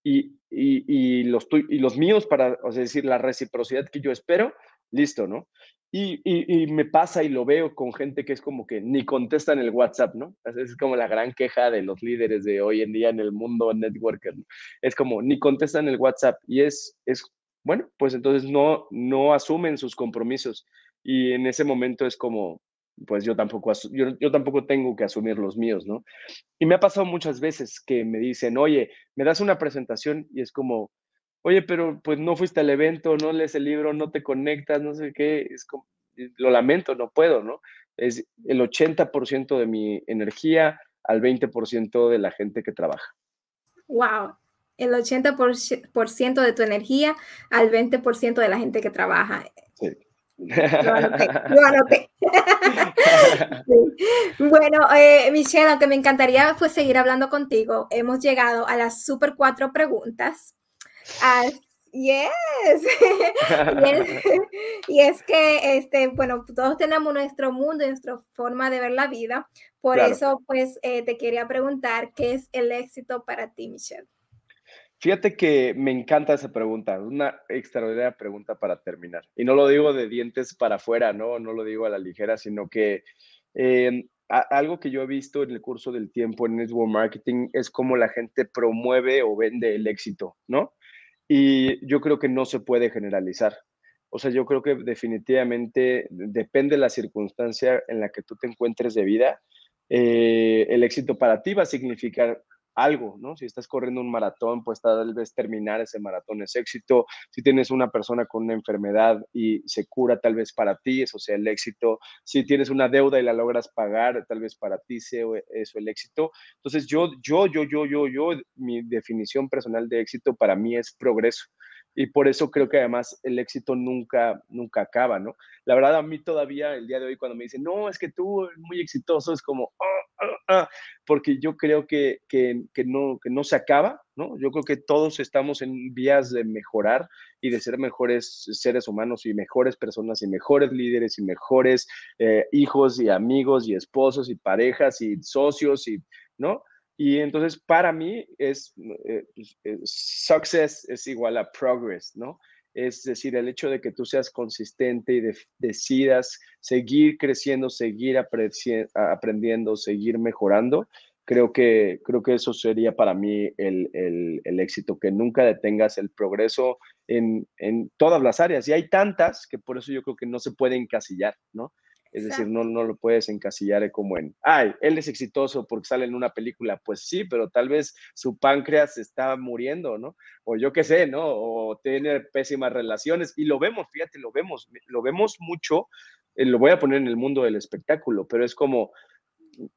y, y, los, y los míos para, o sea, decir, la reciprocidad que yo espero, listo, ¿no? Y, me pasa y lo veo con gente que es como que ni contesta en el WhatsApp, ¿no? Es como la gran queja de los líderes de hoy en día en el mundo networker. ¿no? Es como ni contestan el WhatsApp y es, es, bueno, pues entonces no, no asumen sus compromisos. Y en ese momento es como, pues yo tampoco, yo, yo tampoco tengo que asumir los míos, ¿no? Y me ha pasado muchas veces que me dicen, oye, me das una presentación y es como, oye, pero pues no fuiste al evento, no lees el libro, no te conectas, no sé qué, es como, lo lamento, no puedo, ¿no? Es el 80% de mi energía al 20% de la gente que trabaja. Wow, el 80% de tu energía al 20% de la gente que trabaja. Sí. Lo anoté. Bueno, eh, Michelle, aunque me encantaría pues, seguir hablando contigo, hemos llegado a las super cuatro preguntas. Yes. y, es, que, este, bueno, todos tenemos nuestro mundo y nuestra forma de ver la vida. Por eso, pues, eh, te quería preguntar, ¿qué es el éxito para ti, Michelle? Fíjate que me encanta esa pregunta, una extraordinaria pregunta para terminar. Y no lo digo de dientes para afuera, ¿no? No lo digo a la ligera, sino que eh, algo que yo he visto en el curso del tiempo en Network Marketing es cómo la gente promueve o vende el éxito, ¿no? Y yo creo que no se puede generalizar. O sea, yo creo que definitivamente depende de la circunstancia en la que tú te encuentres de vida. Eh, el éxito para ti va a significar algo, ¿no? Si estás corriendo un maratón, pues tal vez terminar ese maratón es éxito. Si tienes una persona con una enfermedad y se cura, tal vez para ti eso sea el éxito. Si tienes una deuda y la logras pagar, tal vez para ti sea eso el éxito. Entonces yo, yo, yo, yo, yo, yo, mi definición personal de éxito para mí es progreso y por eso creo que además el éxito nunca, nunca acaba, ¿no? La verdad, a mí todavía el día de hoy cuando me dicen, no, es que tú muy exitoso, es como, ah", porque yo creo que, que, que, no, que no se acaba, ¿no? Yo creo que todos estamos en vías de mejorar y de ser mejores seres humanos y mejores personas y mejores líderes y mejores eh, hijos y amigos y esposos y parejas y socios y, ¿no? Y entonces para mí es, eh, pues, eh, success es igual a progress, ¿no? Es decir, el hecho de que tú seas consistente y decidas seguir creciendo, seguir aprendiendo, seguir mejorando, creo que, creo que eso sería para mí el, el, éxito, que nunca detengas el progreso en, en, todas las áreas. Y hay tantas que por eso yo creo que no se puede encasillar, ¿no? Es decir, no, no lo puedes encasillar como en, ay, él es exitoso porque sale en una película. Pues sí, pero tal vez su páncreas está muriendo, ¿no? O yo qué sé, ¿no? O tiene pésimas relaciones. Y lo vemos, fíjate, lo vemos, lo vemos mucho. Eh, lo voy a poner en el mundo del espectáculo, pero es como,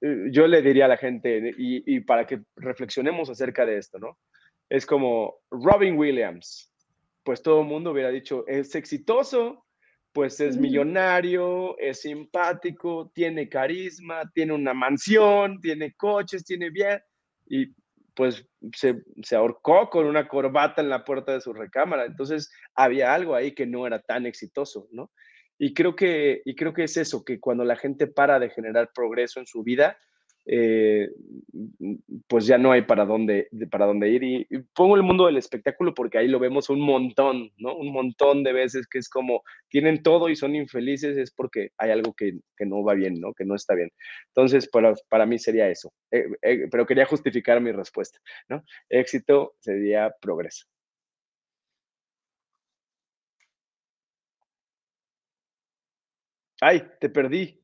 eh, yo le diría a la gente, y, y para que reflexionemos acerca de esto, ¿no? Es como Robin Williams. Pues todo el mundo hubiera dicho, es exitoso, pues es millonario, es simpático, tiene carisma, tiene una mansión, tiene coches, tiene bien, y pues se, se, ahorcó con una corbata en la puerta de su recámara. Entonces había algo ahí que no era tan exitoso, ¿no? Y creo que, y creo que es eso, que cuando la gente para de generar progreso en su vida, eh, pues ya no hay para dónde, para dónde ir. Y, pongo el mundo del espectáculo porque ahí lo vemos un montón, ¿no? Un montón de veces que es como tienen todo y son infelices, es porque hay algo que, que no va bien, ¿no? Que no está bien. Entonces, para, para mí sería eso. Eh, eh, pero quería justificar mi respuesta, ¿no? Éxito sería progreso. Ay, te perdí.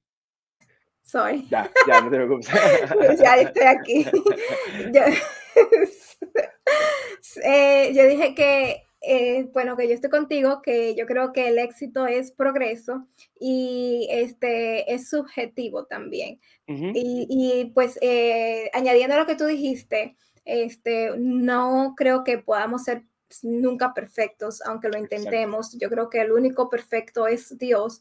Sorry. Ya, ya, no te preocupes. ya estoy aquí. yo, eh, yo dije que, eh, bueno, que yo estoy contigo, que yo creo que el éxito es progreso y este es subjetivo también. y, y, pues eh, añadiendo a lo que tú dijiste, este, no creo que podamos ser nunca perfectos, aunque lo intentemos. Yo creo que el único perfecto es Dios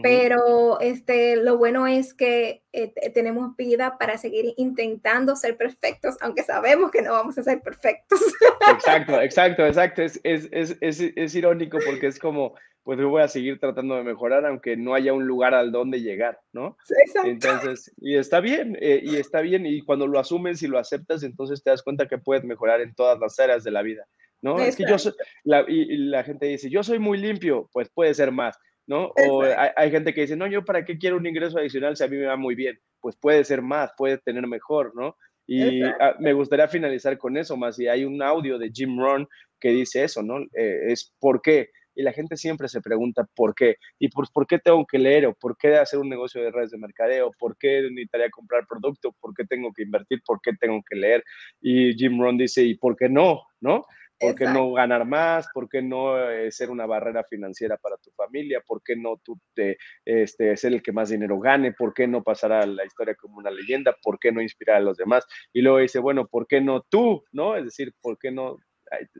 pero este, lo bueno es que eh, tenemos vida para seguir intentando ser perfectos, aunque sabemos que no vamos a ser perfectos. Exacto, exacto, exacto. Es, es, es, es, irónico porque es como, pues yo voy a seguir tratando de mejorar aunque no haya un lugar al donde llegar, ¿no? Exacto. Entonces, y está bien, eh, y está bien, y cuando lo asumes y lo aceptas, entonces te das cuenta que puedes mejorar en todas las áreas de la vida, ¿no? Es que yo soy, la, y la gente dice, yo soy muy limpio, pues puede ser más ¿no? O hay, gente que dice, no, yo para qué quiero un ingreso adicional si a mí me va muy bien. Pues puede ser más, puede tener mejor, ¿no? Y ah, me gustaría finalizar con eso, más y hay un audio de Jim Rohn que dice eso, ¿no? Eh, es por qué. Y la gente siempre se pregunta por qué. ¿Y por, por qué tengo que leer? ¿O por qué hacer un negocio de redes de mercadeo? ¿Por qué necesitaría comprar producto? ¿Por qué tengo que invertir? ¿Por qué tengo que leer? Y Jim Rohn dice, ¿y por qué no? ¿No? ¿Por qué no ganar más? ¿Por qué no eh, ser una barrera financiera para tu familia? ¿Por qué no tú te, este, ser el que más dinero gane? ¿Por qué no pasar a la historia como una leyenda? ¿Por qué no inspirar a los demás? Y luego dice, bueno, ¿por qué no tú? ¿No? Es decir, ¿por qué no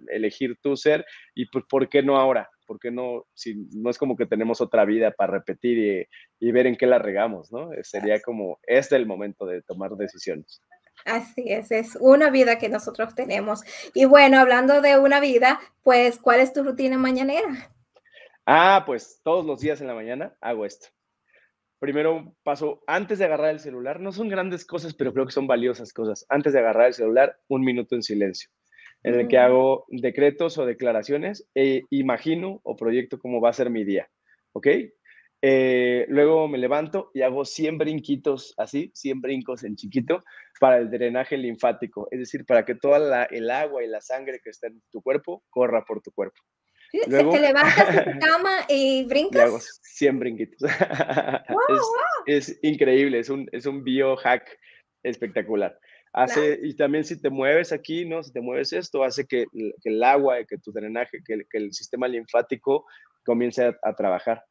elegir tu ser? Y pues, ¿por qué no ahora? ¿Por qué no? Si no es como que tenemos otra vida para repetir y, y ver en qué la regamos, ¿no? Sería como, este el momento de tomar decisiones. Así es, es una vida que nosotros tenemos. Y bueno, hablando de una vida, pues, ¿cuál es tu rutina mañanera? Ah, pues todos los días en la mañana hago esto. Primero paso, antes de agarrar el celular, no son grandes cosas, pero creo que son valiosas cosas. Antes de agarrar el celular, un minuto en silencio. en el que hago decretos o declaraciones e imagino o proyecto cómo va a ser mi día, ¿ok? Eh, luego me levanto y hago 100 brinquitos así, 100 brincos en chiquito para el drenaje linfático, es decir, para que toda el agua y la sangre que está en tu cuerpo corra por tu cuerpo. Luego, te levantas de tu cama y brincas. Y hago 100 brinquitos. es, increíble, es un, es un biohack espectacular. Hace, Y también si te mueves aquí, ¿no? Si te mueves esto, hace que, que el agua, que tu drenaje, que, que el sistema linfático comience a, trabajar.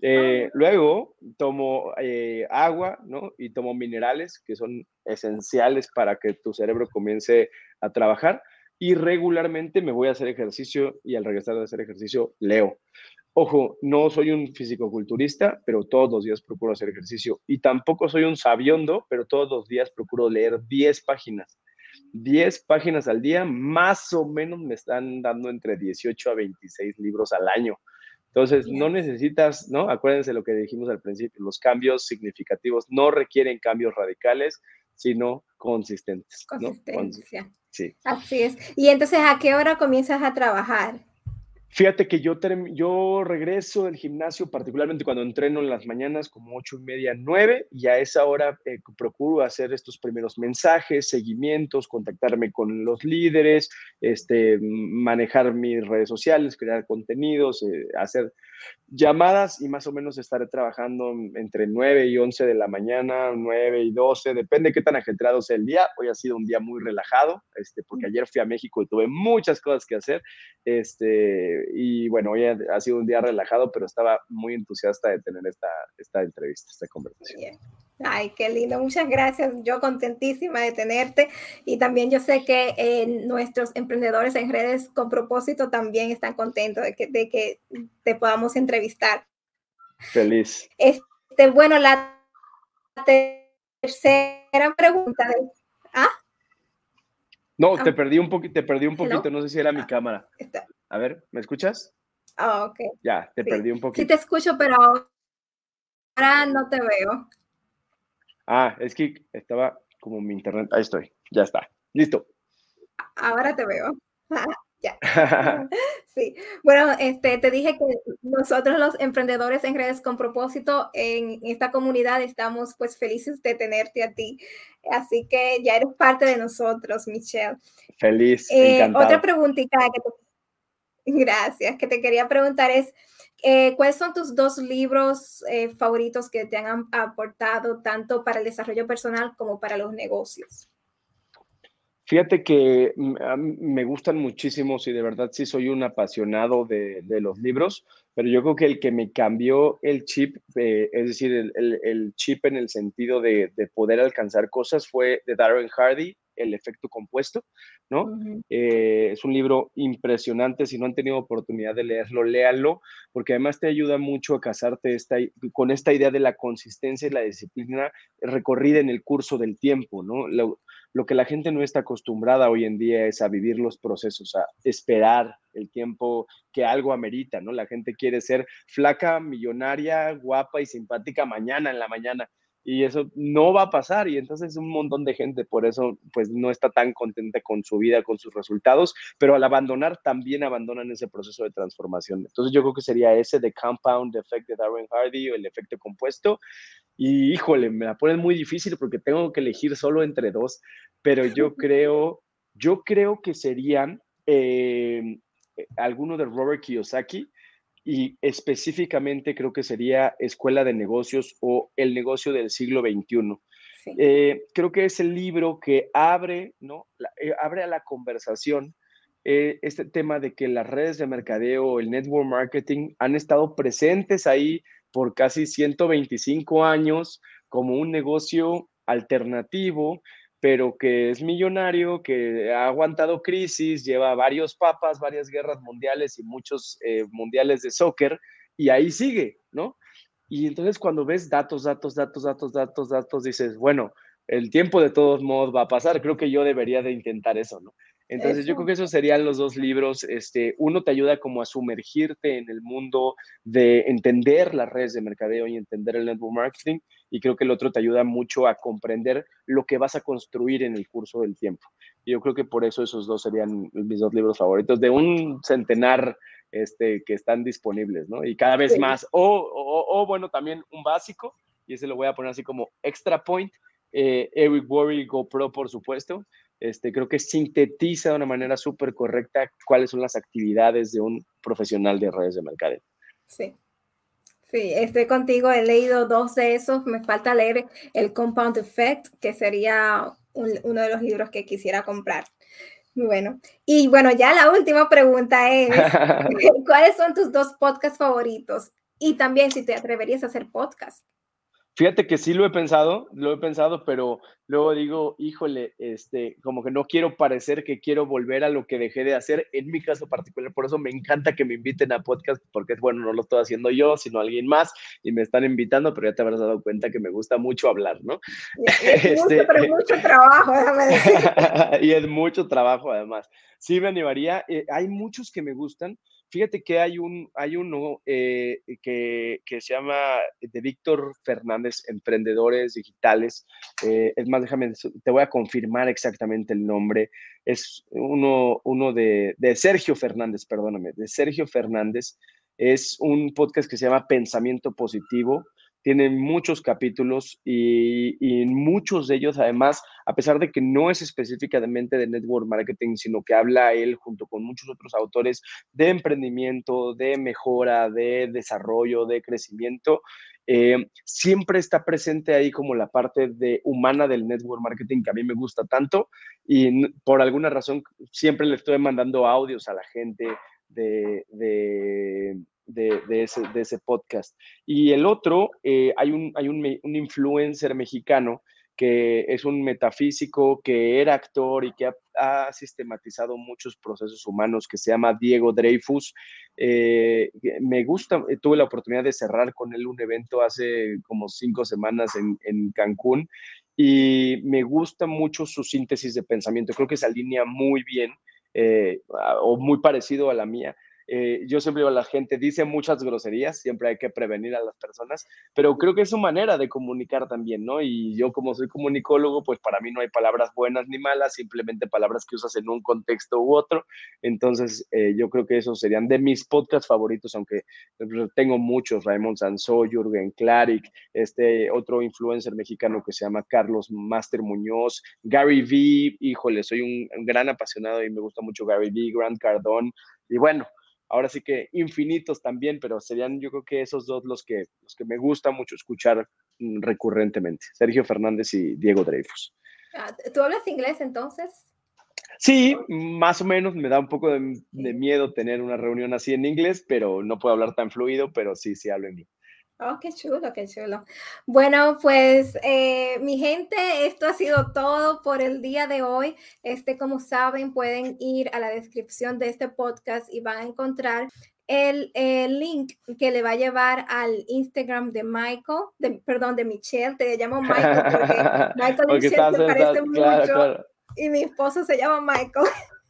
Eh, luego tomo eh, agua, ¿no? Y tomo minerales que son esenciales para que tu cerebro comience a trabajar. Y regularmente me voy a hacer ejercicio y al regresar de hacer ejercicio leo. Ojo, no soy un fisicoculturista, pero todos los días procuro hacer ejercicio. Y tampoco soy un sabiondo, pero todos los días procuro leer 10 páginas. 10 páginas al día, más o menos me están dando entre 18 a 26 libros al año. Entonces, no necesitas, ¿no? Acuérdense lo que dijimos al principio, los cambios significativos no requieren cambios radicales, sino consistentes. Consistencia. Sí. Así es. Y entonces, ¿a qué hora comienzas a trabajar? Fíjate que yo, yo regreso del gimnasio, particularmente cuando entreno en las mañanas, como ocho y media, nueve, y a esa hora eh, procuro hacer estos primeros mensajes, seguimientos, contactarme con los líderes, este, manejar mis redes sociales, crear contenidos, eh, hacer llamadas y más o menos estaré trabajando entre 9 y 11 de la mañana, 9 y 12, depende de qué tan ajetreado sea el día. Hoy ha sido un día muy relajado, este, porque ayer fui a México y tuve muchas cosas que hacer. Este, y bueno, hoy ha, sido un día relajado, pero estaba muy entusiasta de tener esta, esta entrevista, esta conversación. Ay, qué lindo, muchas gracias. Yo contentísima de tenerte y también yo sé que eh, nuestros emprendedores en redes con propósito también están contentos de que, de que te podamos entrevistar. Feliz. Este, bueno, la tercera pregunta. ¿Ah? No, te ah. perdí un poquito, te perdí un poquito, no sé si era mi ah, cámara. A ver, ¿me escuchas? Ah, ok. Ya, te perdí un poquito. Sí te escucho, pero ahora no te veo. Ah, es que estaba como mi internet. Ahí estoy. Ya está. Listo. Ahora te veo. ya. sí. Bueno, este, te dije que nosotros los emprendedores en redes con propósito en esta comunidad estamos pues felices de tenerte a ti. Así que ya eres parte de nosotros, Michelle. Feliz. Eh, otra preguntita que te, gracias, que te quería preguntar es, eh, ¿Cuáles son tus dos libros eh, favoritos que te han aportado tanto para el desarrollo personal como para los negocios? Fíjate que mm, me gustan muchísimo y de verdad sí soy un apasionado de, los libros, pero yo creo que el que me cambió el chip, eh, es decir, el, chip en el sentido de, de, poder alcanzar cosas fue de Darren Hardy el efecto compuesto, ¿no? Eh, es un libro impresionante, si no han tenido oportunidad de leerlo, léanlo, porque además te ayuda mucho a casarte esta, con esta idea de la consistencia y la disciplina recorrida en el curso del tiempo, ¿no? Lo, lo que la gente no está acostumbrada hoy en día es a vivir los procesos, a esperar el tiempo que algo amerita, ¿no? La gente quiere ser flaca, millonaria, guapa y simpática mañana en la mañana y eso no va a pasar y entonces un montón de gente por eso pues no está tan contenta con su vida, con sus resultados, pero al abandonar también abandonan ese proceso de transformación. Entonces yo creo que sería ese de Compound Effect de Darren Hardy o el efecto compuesto y híjole, me la ponen muy difícil porque tengo que elegir solo entre dos, pero yo creo, yo creo que serían eh, alguno de Robert Kiyosaki, y específicamente creo que sería Escuela de Negocios o El negocio del siglo XXI. Eh, creo que es el libro que abre, ¿no? Eh, abre a la conversación eh, este tema de que las redes de mercadeo, el network marketing han estado presentes ahí por casi 125 años como un negocio alternativo pero que es millonario, que ha aguantado crisis, lleva varios papas, varias guerras mundiales y muchos eh, mundiales de soccer, y ahí sigue, ¿no? Y entonces cuando ves datos, datos, datos, datos, datos, datos, dices, bueno, el tiempo de todos modos va a pasar, creo que yo debería de intentar eso, ¿no? Entonces yo creo que esos serían los dos libros. Este, uno te ayuda como a sumergirte en el mundo de entender las redes de mercadeo y entender el network marketing y creo que el otro te ayuda mucho a comprender lo que vas a construir en el curso del tiempo. Y yo creo que por eso esos dos serían mis dos libros favoritos de un centenar este, que están disponibles, ¿no? Y cada vez más. O, o, bueno, también un básico, y ese lo voy a poner así como extra point, eh, Eric Worry GoPro, por supuesto, este, creo que sintetiza de una manera súper correcta cuáles son las actividades de un profesional de redes de mercadeo. Sí. Sí, estoy contigo, he leído dos de esos, me falta leer el Compound Effect, que sería uno de los libros que quisiera comprar. Bueno, y bueno, ya la última pregunta es, ¿cuáles son tus dos podcasts favoritos? Y también si te atreverías a hacer podcast. Fíjate que sí lo he pensado, lo he pensado, pero luego digo, híjole, este, como que no quiero parecer que quiero volver a lo que dejé de hacer en mi caso particular. Por eso me encanta que me inviten a podcast, porque es bueno, no lo estoy haciendo yo, sino alguien más, y me están invitando, pero ya te habrás dado cuenta que me gusta mucho hablar, ¿no? Es mucho, este, pero mucho trabajo, déjame decir. y es mucho trabajo además. Sí me animaría. Eh, hay muchos que me gustan. Fíjate que hay, un, hay uno eh, que, que, se llama de Víctor Fernández, Emprendedores Digitales. Eh, es más, déjame, te voy a confirmar exactamente el nombre. Es uno, uno de, de Sergio Fernández, perdóname, de Sergio Fernández. Es un podcast que se llama Pensamiento Positivo tiene muchos capítulos y, muchos de ellos, además, a pesar de que no es específicamente de network marketing, sino que habla él junto con muchos otros autores de emprendimiento, de mejora, de desarrollo, de crecimiento, eh, siempre está presente ahí como la parte de humana del network marketing que a mí me gusta tanto y por alguna razón siempre le estoy mandando audios a la gente de, de de, ese, podcast. Y el otro, eh, hay, un, hay un, influencer mexicano que es un metafísico, que era actor y que ha, sistematizado muchos procesos humanos, que se llama Diego Dreyfus. Eh, me gusta, eh, tuve la oportunidad de cerrar con él un evento hace como cinco semanas en, en Cancún y me gusta mucho su síntesis de pensamiento. Creo que se alinea muy bien o muy parecido a la mía eh, yo siempre digo a la gente, dice muchas groserías, siempre hay que prevenir a las personas, pero creo que es su manera de comunicar también, ¿no? Y yo como soy comunicólogo, pues para mí no hay palabras buenas ni malas, simplemente palabras que usas en un contexto u otro. Entonces, eh, yo creo que esos serían de mis podcasts favoritos, aunque tengo muchos, Raymond Sanzó, Jürgen Klarik, este otro influencer mexicano que se llama Carlos Master Muñoz, Gary V, híjole, soy un gran apasionado y me gusta mucho Gary V, Grant Cardone, y bueno, ahora sí que infinitos también, pero serían yo creo que esos dos los que, los que me gusta mucho escuchar mm, recurrentemente, Sergio Fernández y Diego Dreyfus. Ah, ¿Tú hablas inglés entonces? Sí, más o menos, me da un poco de, de, miedo tener una reunión así en inglés, pero no puedo hablar tan fluido, pero sí, sí hablo inglés. Oh, qué chulo, qué chulo. Bueno, pues eh, mi gente, esto ha sido todo por el día de hoy. Este, como saben, pueden ir a la descripción de este podcast y van a encontrar el, link que le va a llevar al Instagram de Michael, perdón, de Michelle. Te llamo Michael porque Michael y Michelle se parecen mucho. Y mi esposo se llama Michael.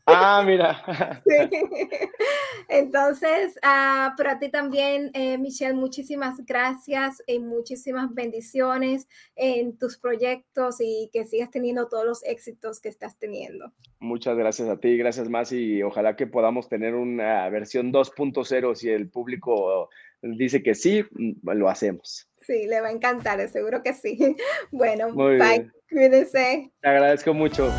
Ah, mira. Entonces, uh, para ti también, eh, Michelle, muchísimas gracias y muchísimas bendiciones en tus proyectos y que sigas teniendo todos los éxitos que estás teniendo. Muchas gracias a ti, gracias más y ojalá que podamos tener una versión 2.0 si el público dice que sí, mm, lo hacemos. Sí, le va a encantar, seguro que sí. Bueno, bye, cuídense. Te agradezco mucho.